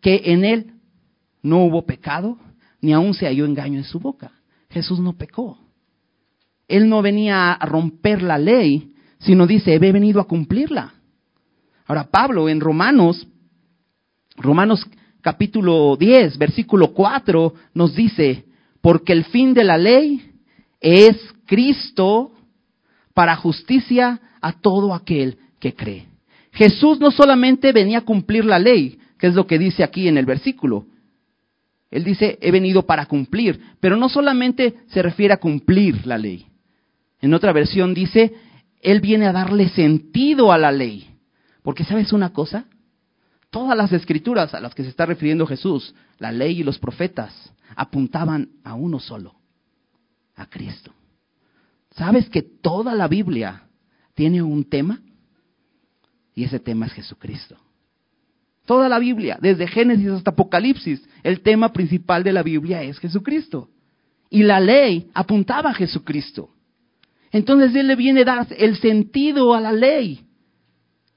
Que en él no hubo pecado, ni aún se halló engaño en su boca. Jesús no pecó. Él no venía a romper la ley, sino dice, he venido a cumplirla. Ahora, Pablo en Romanos, Romanos capítulo 10, versículo 4, nos dice, porque el fin de la ley es Cristo para justicia a todo aquel que cree. Jesús no solamente venía a cumplir la ley, que es lo que dice aquí en el versículo. Él dice, he venido para cumplir, pero no solamente se refiere a cumplir la ley. En otra versión dice, Él viene a darle sentido a la ley. Porque sabes una cosa, todas las escrituras a las que se está refiriendo Jesús, la ley y los profetas, apuntaban a uno solo, a Cristo. ¿Sabes que toda la Biblia tiene un tema? Y ese tema es Jesucristo. Toda la Biblia, desde Génesis hasta Apocalipsis, el tema principal de la Biblia es Jesucristo. Y la ley apuntaba a Jesucristo. Entonces Él le viene a dar el sentido a la ley.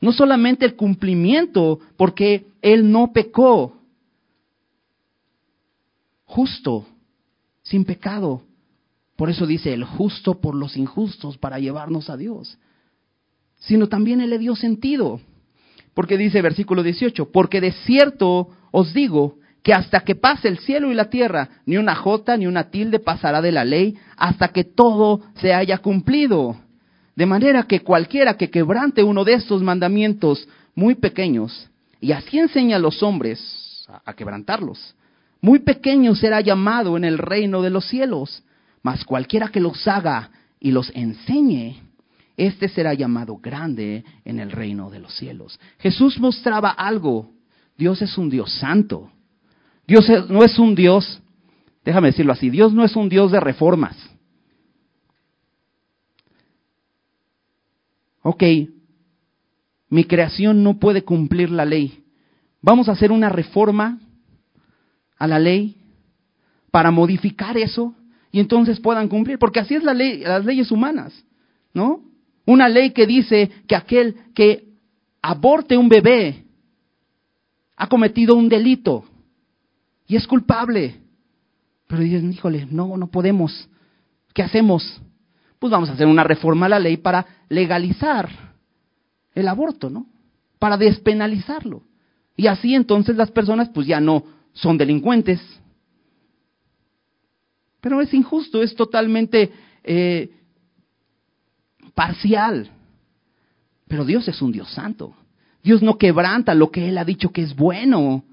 No solamente el cumplimiento, porque Él no pecó. Justo, sin pecado. Por eso dice el justo por los injustos para llevarnos a Dios. Sino también Él le dio sentido. Porque dice versículo 18, porque de cierto os digo que hasta que pase el cielo y la tierra, ni una jota ni una tilde pasará de la ley hasta que todo se haya cumplido. De manera que cualquiera que quebrante uno de estos mandamientos muy pequeños, y así enseña a los hombres a, quebrantarlos, muy pequeño será llamado en el reino de los cielos, mas cualquiera que los haga y los enseñe, éste será llamado grande en el reino de los cielos. Jesús mostraba algo. Dios es un Dios santo. Dios no es un Dios, déjame decirlo así, Dios no es un Dios de reformas. Ok, mi creación no puede cumplir la ley. Vamos a hacer una reforma a la ley para modificar eso y entonces puedan cumplir, porque así es la ley, las leyes humanas, ¿no? Una ley que dice que aquel que aborte un bebé ha cometido un delito y es culpable. Pero dicen, híjole, no, no podemos. ¿Qué hacemos? Pues vamos a hacer una reforma a la ley para legalizar el aborto, ¿no? Para despenalizarlo. Y así entonces las personas pues ya no son delincuentes. Pero es injusto, es totalmente eh, parcial. Pero Dios es un Dios santo. Dios no quebranta lo que Él ha dicho que es bueno.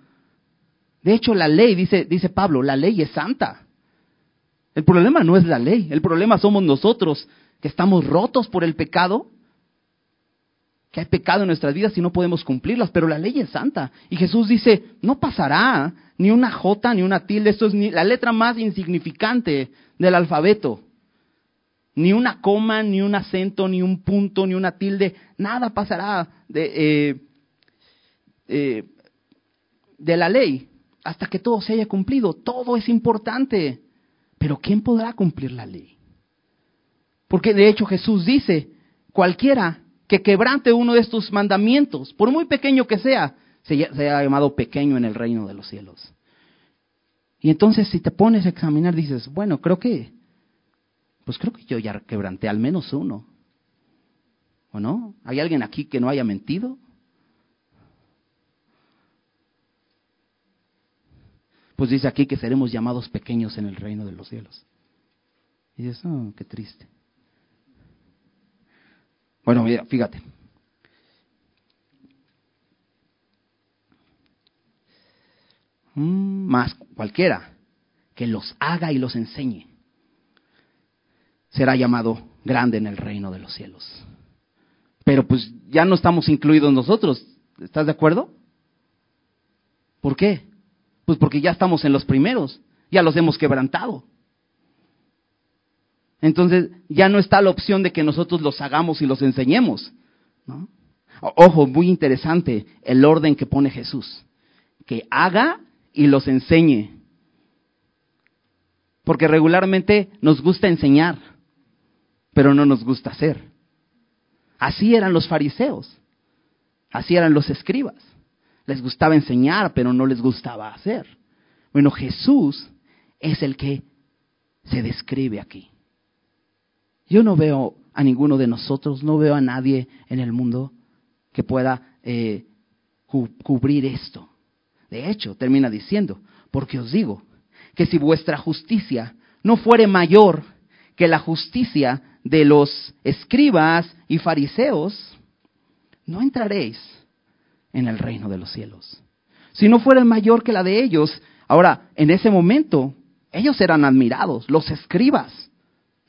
De hecho, la ley, dice, dice Pablo, la ley es santa. El problema no es la ley, el problema somos nosotros, que estamos rotos por el pecado, que hay pecado en nuestras vidas y no podemos cumplirlas, pero la ley es santa. Y Jesús dice, no pasará ni una J ni una tilde, esto es ni la letra más insignificante del alfabeto. Ni una coma, ni un acento, ni un punto, ni una tilde, nada pasará de, eh, eh, de la ley hasta que todo se haya cumplido. Todo es importante. Pero ¿quién podrá cumplir la ley? Porque de hecho Jesús dice, cualquiera que quebrante uno de estos mandamientos, por muy pequeño que sea, se, ha llamado pequeño en el reino de los cielos. Y entonces si te pones a examinar, dices, bueno, creo que, pues creo que yo ya quebranté al menos uno. ¿O no? ¿Hay alguien aquí que no haya mentido? Pues dice aquí que seremos llamados pequeños en el reino de los cielos. Y dices, oh, qué triste. Bueno, mira, fíjate. Mm, más cualquiera que los haga y los enseñe será llamado grande en el reino de los cielos. Pero pues ya no estamos incluidos nosotros, ¿estás de acuerdo? ¿Por qué? Pues porque ya estamos en los primeros, ya los hemos quebrantado. Entonces ya no está la opción de que nosotros los hagamos y los enseñemos. Ojo, muy interesante el orden que pone Jesús. Que haga y los enseñe. Porque regularmente nos gusta enseñar, pero no nos gusta hacer. Así eran los fariseos, así eran los escribas. Les gustaba enseñar, pero no les gustaba hacer. Bueno, Jesús es el que se describe aquí. Yo no veo a ninguno de nosotros, no veo a nadie en el mundo que pueda eh, cubrir esto. De hecho, termina diciendo, porque os digo que si vuestra justicia no fuere mayor que la justicia de los escribas y fariseos, no entraréis en el reino de los cielos. Si no fuera mayor que la de ellos, ahora, en ese momento, ellos eran admirados, los escribas,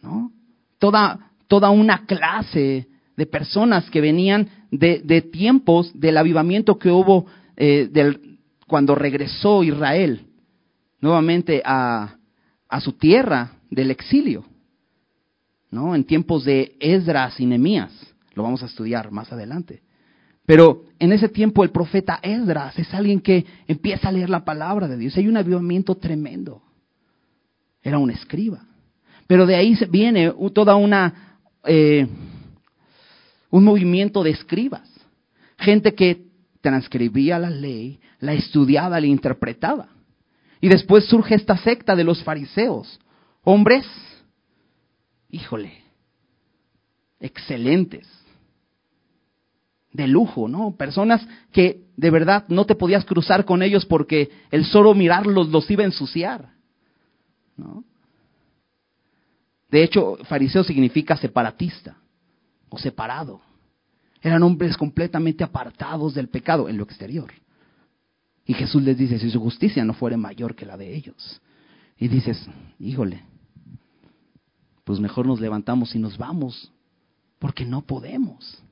¿no? Toda, toda una clase de personas que venían de, tiempos del avivamiento que hubo eh, del, cuando regresó Israel nuevamente a, a, su tierra del exilio, ¿no? En tiempos de Esdras y Nemías, lo vamos a estudiar más adelante. Pero en ese tiempo el profeta Esdras es alguien que empieza a leer la palabra de Dios. Hay un avivamiento tremendo. Era un escriba. Pero de ahí viene toda una eh, un movimiento de escribas, gente que transcribía la ley, la estudiaba, la interpretaba. Y después surge esta secta de los fariseos, hombres, híjole, excelentes, de lujo, ¿no? Personas que de verdad no te podías cruzar con ellos porque el solo mirarlos los iba a ensuciar, ¿no? De hecho, fariseo significa separatista o separado. Eran hombres completamente apartados del pecado en lo exterior. Y Jesús les dice, si su justicia no fuera mayor que la de ellos. Y dices, híjole, pues mejor nos levantamos y nos vamos, porque no podemos.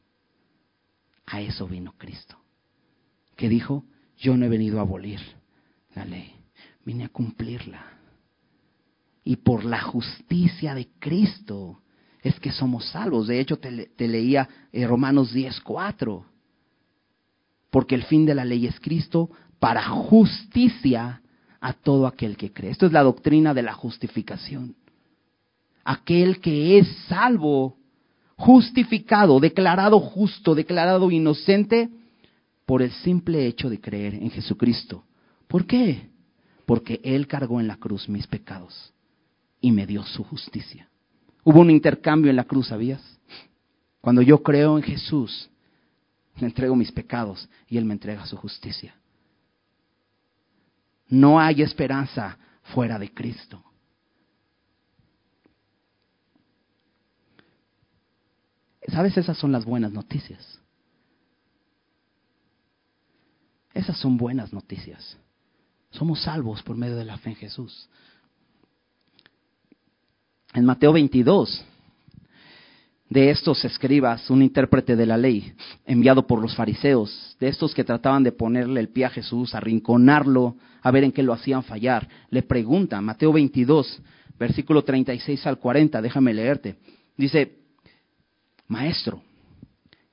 A eso vino Cristo, que dijo, yo no he venido a abolir la ley, vine a cumplirla. Y por la justicia de Cristo es que somos salvos. De hecho, te, leía eh, Romanos 10, 4. Porque el fin de la ley es Cristo para justicia a todo aquel que cree. Esto es la doctrina de la justificación. Aquel que es salvo, justificado, declarado justo, declarado inocente por el simple hecho de creer en Jesucristo. ¿Por qué? Porque Él cargó en la cruz mis pecados y me dio su justicia. Hubo un intercambio en la cruz, ¿sabías? Cuando yo creo en Jesús, le entrego mis pecados y Él me entrega su justicia. No hay esperanza fuera de Cristo. ¿Sabes? Esas son las buenas noticias. Esas son buenas noticias. Somos salvos por medio de la fe en Jesús en Mateo 22, de estos escribas, un intérprete de la ley, enviado por los fariseos, de estos que trataban de ponerle el pie a Jesús, arrinconarlo, a ver en qué lo hacían fallar, le pregunta, Mateo 22, versículo 36 al 40, déjame leerte, dice, Maestro,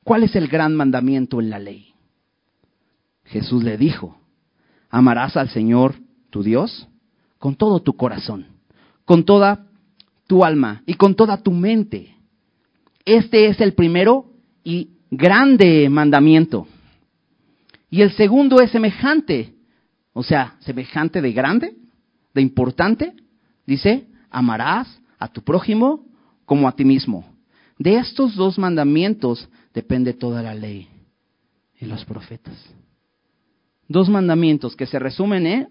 ¿cuál es el gran mandamiento en la ley? Jesús le dijo, amarás al Señor tu Dios con todo tu corazón, con toda tu alma y con toda tu mente. Este es el primero y grande mandamiento. Y el segundo es semejante, o sea, semejante de grande, de importante. Dice, amarás a tu prójimo como a ti mismo. De estos dos mandamientos depende toda la ley y los profetas. Dos mandamientos que se resumen en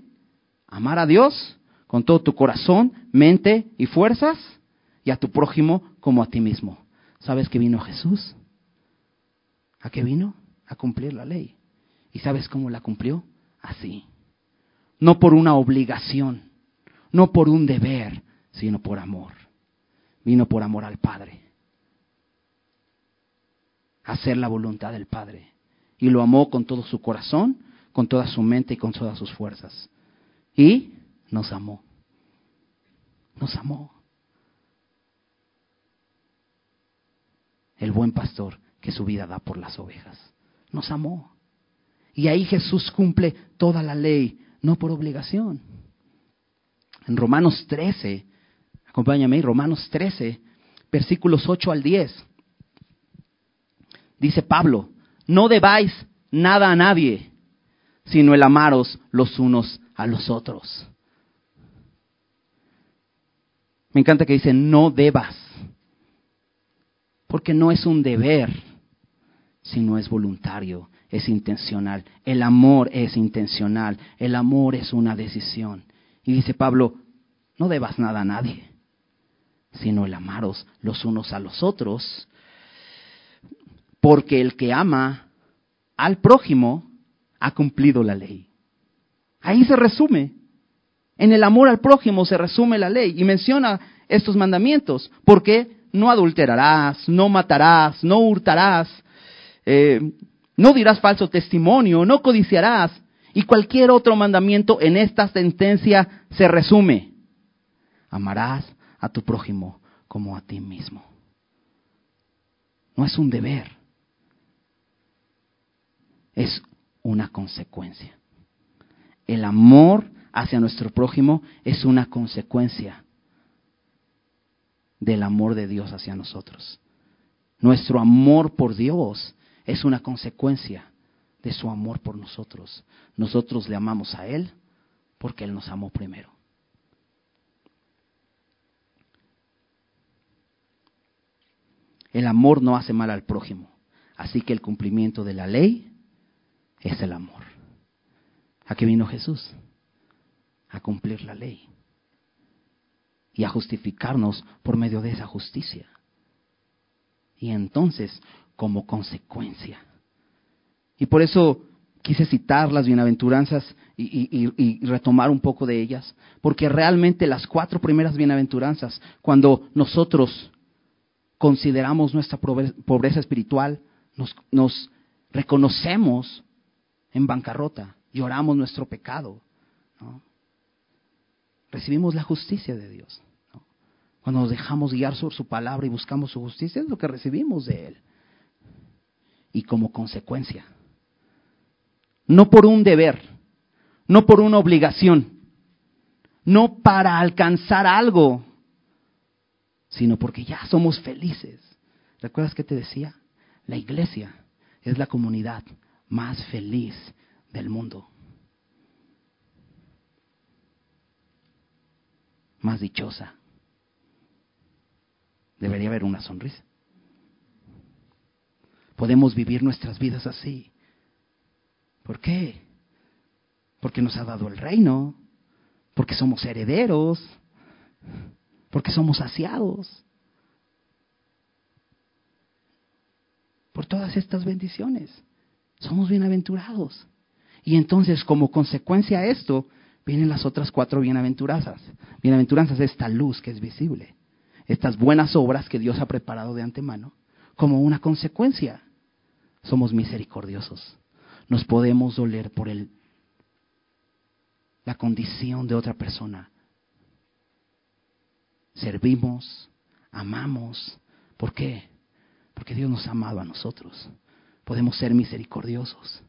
amar a Dios con todo tu corazón, mente y fuerzas, y a tu prójimo como a ti mismo. ¿Sabes que vino Jesús? ¿A qué vino? A cumplir la ley. ¿Y sabes cómo la cumplió? Así. No por una obligación, no por un deber, sino por amor. Vino por amor al Padre. Hacer la voluntad del Padre. Y lo amó con todo su corazón, con toda su mente y con todas sus fuerzas. Y nos amó. Nos amó. El buen pastor que su vida da por las ovejas. nos amó. Y ahí Jesús cumple toda la ley, no por obligación. En Romanos 13, acompáñame, Romanos 13, versículos 8 al 10. Dice Pablo, no debáis nada a nadie, sino el amaros los unos a los otros. Me encanta que dice, no debas, porque no es un deber, sino es voluntario, es intencional. El amor es intencional, el amor es una decisión. Y dice Pablo, no debas nada a nadie, sino el amaros los unos a los otros, porque el que ama al prójimo ha cumplido la ley. Ahí se resume. En el amor al prójimo se resume la ley y menciona estos mandamientos, porque no adulterarás, no matarás, no hurtarás, eh, no dirás falso testimonio, no codiciarás, y cualquier otro mandamiento en esta sentencia se resume. Amarás a tu prójimo como a ti mismo. No es un deber, es una consecuencia. El amor hacia nuestro prójimo es una consecuencia del amor de Dios hacia nosotros. Nuestro amor por Dios es una consecuencia de su amor por nosotros. Nosotros le amamos a Él porque Él nos amó primero. El amor no hace mal al prójimo, así que el cumplimiento de la ley es el amor. ¿A qué vino Jesús? A cumplir la ley y a justificarnos por medio de esa justicia. Y entonces, como consecuencia. Y por eso quise citar las bienaventuranzas y, retomar un poco de ellas, porque realmente las cuatro primeras bienaventuranzas, cuando nosotros consideramos nuestra pobreza espiritual, nos, nos reconocemos en bancarrota, lloramos nuestro pecado, recibimos la justicia de Dios. Cuando nos dejamos guiar por su palabra y buscamos su justicia, es lo que recibimos de Él. Y como consecuencia, no por un deber, no por una obligación, no para alcanzar algo, sino porque ya somos felices. ¿Recuerdas que te decía? La iglesia es la comunidad más feliz del mundo. Más dichosa. Debería haber una sonrisa. Podemos vivir nuestras vidas así. ¿Por qué? Porque nos ha dado el reino, porque somos herederos, porque somos saciados. Por todas estas bendiciones. Somos bienaventurados. Y entonces, como consecuencia a esto, vienen las otras cuatro bienaventuranzas. Bienaventuranzas es esta luz que es visible. Estas buenas obras que Dios ha preparado de antemano, como una consecuencia. Somos misericordiosos. Nos podemos doler por el, la condición de otra persona. Servimos, amamos. ¿Por qué? Porque Dios nos ha amado a nosotros podemos ser misericordiosos.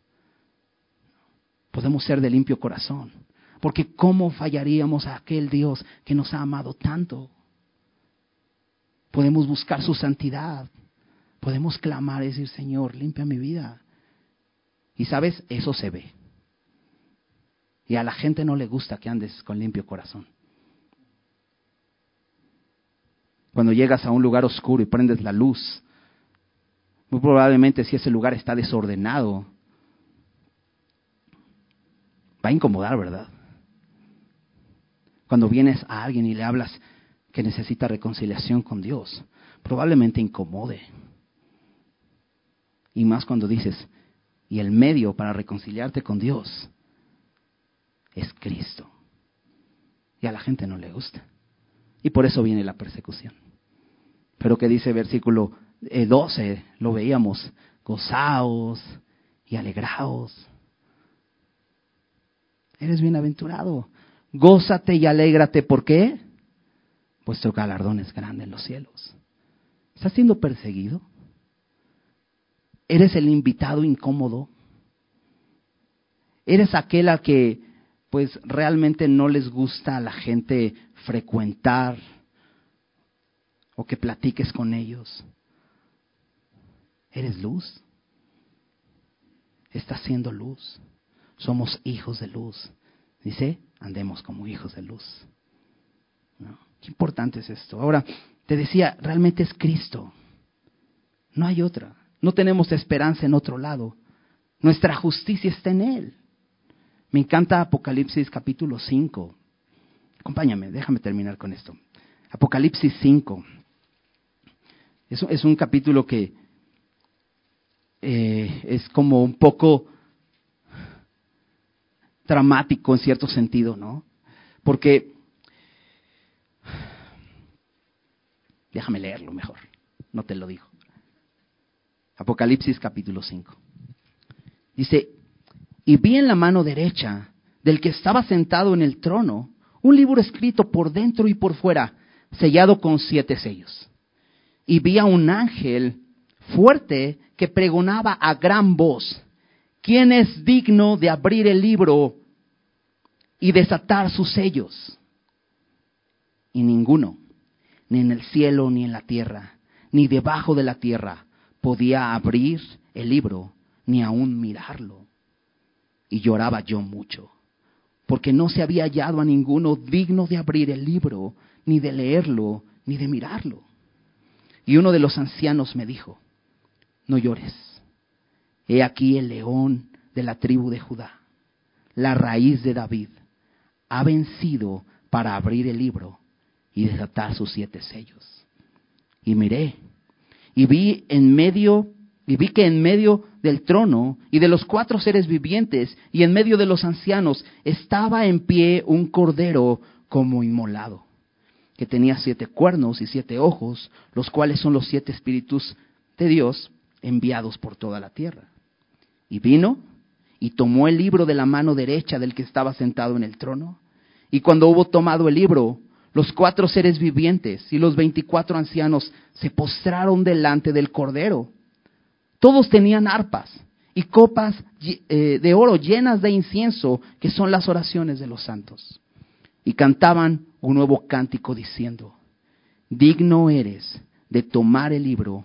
Podemos ser de limpio corazón. Porque ¿cómo fallaríamos a aquel Dios que nos ha amado tanto? Podemos buscar su santidad. Podemos clamar y decir, Señor, limpia mi vida. Y sabes, eso se ve. Y a la gente no le gusta que andes con limpio corazón. Cuando llegas a un lugar oscuro y prendes la luz, muy probablemente si ese lugar está desordenado, va a incomodar, ¿verdad? Cuando vienes a alguien y le hablas que necesita reconciliación con Dios, probablemente incomode. Y más cuando dices, y el medio para reconciliarte con Dios es Cristo. Y a la gente no le gusta. Y por eso viene la persecución. Pero que dice versículo 12 eh, lo veíamos, gozaos y alegraos. Eres bienaventurado. Gózate y alégrate. ¿Por qué? Vuestro galardón es grande en los cielos. ¿Estás siendo perseguido? ¿Eres el invitado incómodo? ¿Eres aquel a que pues realmente no les gusta a la gente frecuentar o que platiques con ellos? ¿Eres luz? Estás siendo luz. Somos hijos de luz. Dice, andemos como hijos de luz. Qué importante es esto. Ahora, te decía, realmente es Cristo. No hay otra. No tenemos esperanza en otro lado. Nuestra justicia está en Él. Me encanta Apocalipsis capítulo 5. Acompáñame, déjame terminar con esto. Apocalipsis 5. Es, es un capítulo que eh, es como un poco dramático en cierto sentido, ¿no? Porque, déjame leerlo mejor, no te lo digo. Apocalipsis capítulo 5. Dice, y vi en la mano derecha del que estaba sentado en el trono un libro escrito por dentro y por fuera, sellado con siete sellos. Y vi a un ángel fuerte que pregonaba a gran voz, ¿quién es digno de abrir el libro y desatar sus sellos? Y ninguno, ni en el cielo ni en la tierra, ni debajo de la tierra, podía abrir el libro, ni aún mirarlo. Y lloraba yo mucho, porque no se había hallado a ninguno digno de abrir el libro, ni de leerlo, ni de mirarlo. Y uno de los ancianos me dijo, no llores. He aquí el león de la tribu de Judá, la raíz de David, ha vencido para abrir el libro y desatar sus siete sellos. Y miré, y vi en medio, y vi que en medio del trono y de los cuatro seres vivientes y en medio de los ancianos estaba en pie un cordero como inmolado, que tenía siete cuernos y siete ojos, los cuales son los siete espíritus de Dios enviados por toda la tierra. Y vino y tomó el libro de la mano derecha del que estaba sentado en el trono. Y cuando hubo tomado el libro, los cuatro seres vivientes y los veinticuatro ancianos se postraron delante del Cordero. Todos tenían arpas y copas eh, de oro llenas de incienso, que son las oraciones de los santos. Y cantaban un nuevo cántico diciendo, digno eres de tomar el libro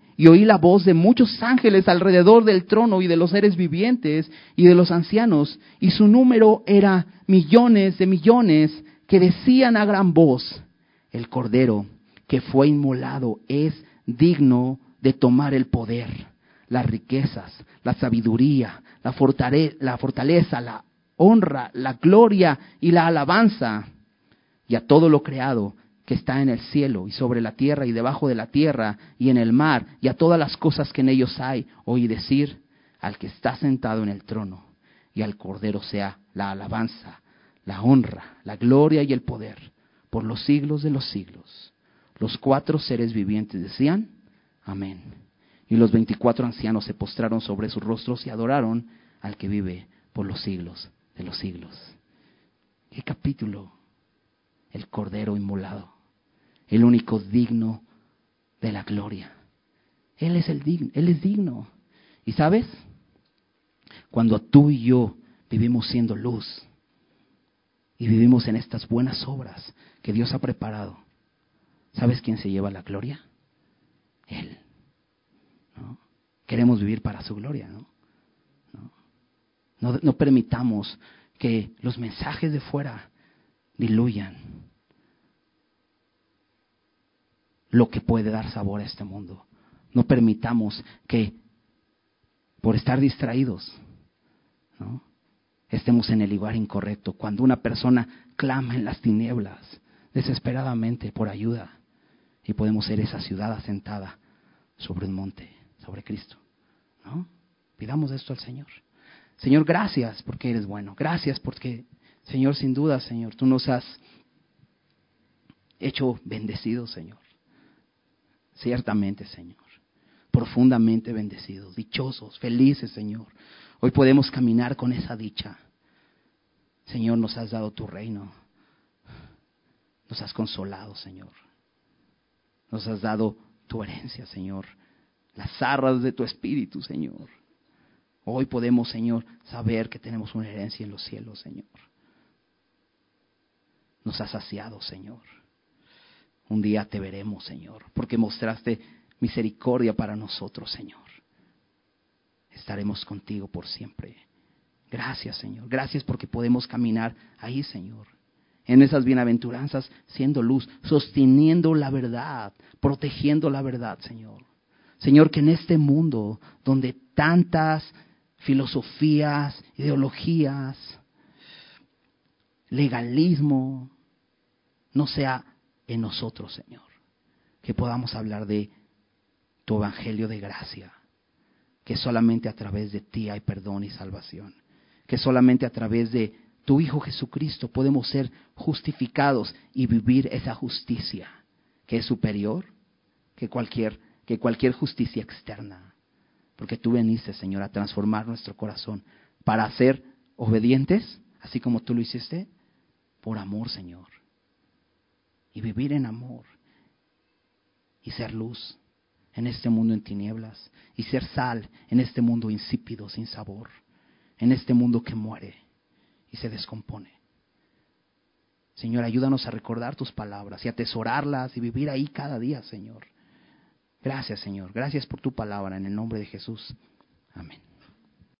y oí la voz de muchos ángeles alrededor del trono y de los seres vivientes y de los ancianos, y su número era millones de millones que decían a gran voz, el Cordero que fue inmolado es digno de tomar el poder, las riquezas, la sabiduría, la fortaleza, la honra, la gloria y la alabanza, y a todo lo creado que está en el cielo y sobre la tierra y debajo de la tierra y en el mar y a todas las cosas que en ellos hay, oí decir al que está sentado en el trono y al Cordero sea la alabanza, la honra, la gloria y el poder por los siglos de los siglos. Los cuatro seres vivientes decían, amén. Y los veinticuatro ancianos se postraron sobre sus rostros y adoraron al que vive por los siglos de los siglos. ¿Qué capítulo? El Cordero inmolado, el único digno de la gloria. Él es el digno, Él es digno. ¿Y sabes? Cuando tú y yo vivimos siendo luz, y vivimos en estas buenas obras que Dios ha preparado, ¿sabes quién se lleva la gloria? Él. Queremos vivir para su gloria. ¿no? No, permitamos que los mensajes de fuera diluyan lo que puede dar sabor a este mundo. No permitamos que por estar distraídos, ¿no? estemos en el lugar incorrecto, cuando una persona clama en las tinieblas desesperadamente por ayuda y podemos ser esa ciudad asentada sobre un monte, sobre Cristo. ¿No? Pidamos esto al Señor. Señor, gracias porque eres bueno. Gracias porque, Señor, sin duda, Señor, tú nos has hecho bendecidos, Señor. Ciertamente, Señor. Profundamente bendecidos, dichosos, felices, Señor. Hoy podemos caminar con esa dicha. Señor, nos has dado tu reino. Nos has consolado, Señor. Nos has dado tu herencia, Señor. Las arras de tu espíritu, Señor. Hoy podemos, Señor, saber que tenemos una herencia en los cielos, Señor. Nos has saciado, Señor. Un día te veremos, Señor, porque mostraste misericordia para nosotros, Señor. Estaremos contigo por siempre. Gracias, Señor. Gracias porque podemos caminar ahí, Señor. En esas bienaventuranzas, siendo luz, sosteniendo la verdad, protegiendo la verdad, Señor. Señor, que en este mundo donde tantas filosofías, ideologías, legalismo, no sea en nosotros, Señor. Que podamos hablar de tu evangelio de gracia, que solamente a través de ti hay perdón y salvación, que solamente a través de tu Hijo Jesucristo podemos ser justificados y vivir esa justicia que es superior que cualquier, que cualquier justicia externa. Porque tú veniste, Señor, a transformar nuestro corazón para ser obedientes, así como tú lo hiciste, por amor, Señor. Y vivir en amor. Y ser luz en este mundo en tinieblas. Y ser sal en este mundo insípido, sin sabor. En este mundo que muere y se descompone. Señor, ayúdanos a recordar tus palabras y atesorarlas y vivir ahí cada día, Señor. Gracias, Señor. Gracias por tu palabra en el nombre de Jesús. Amén.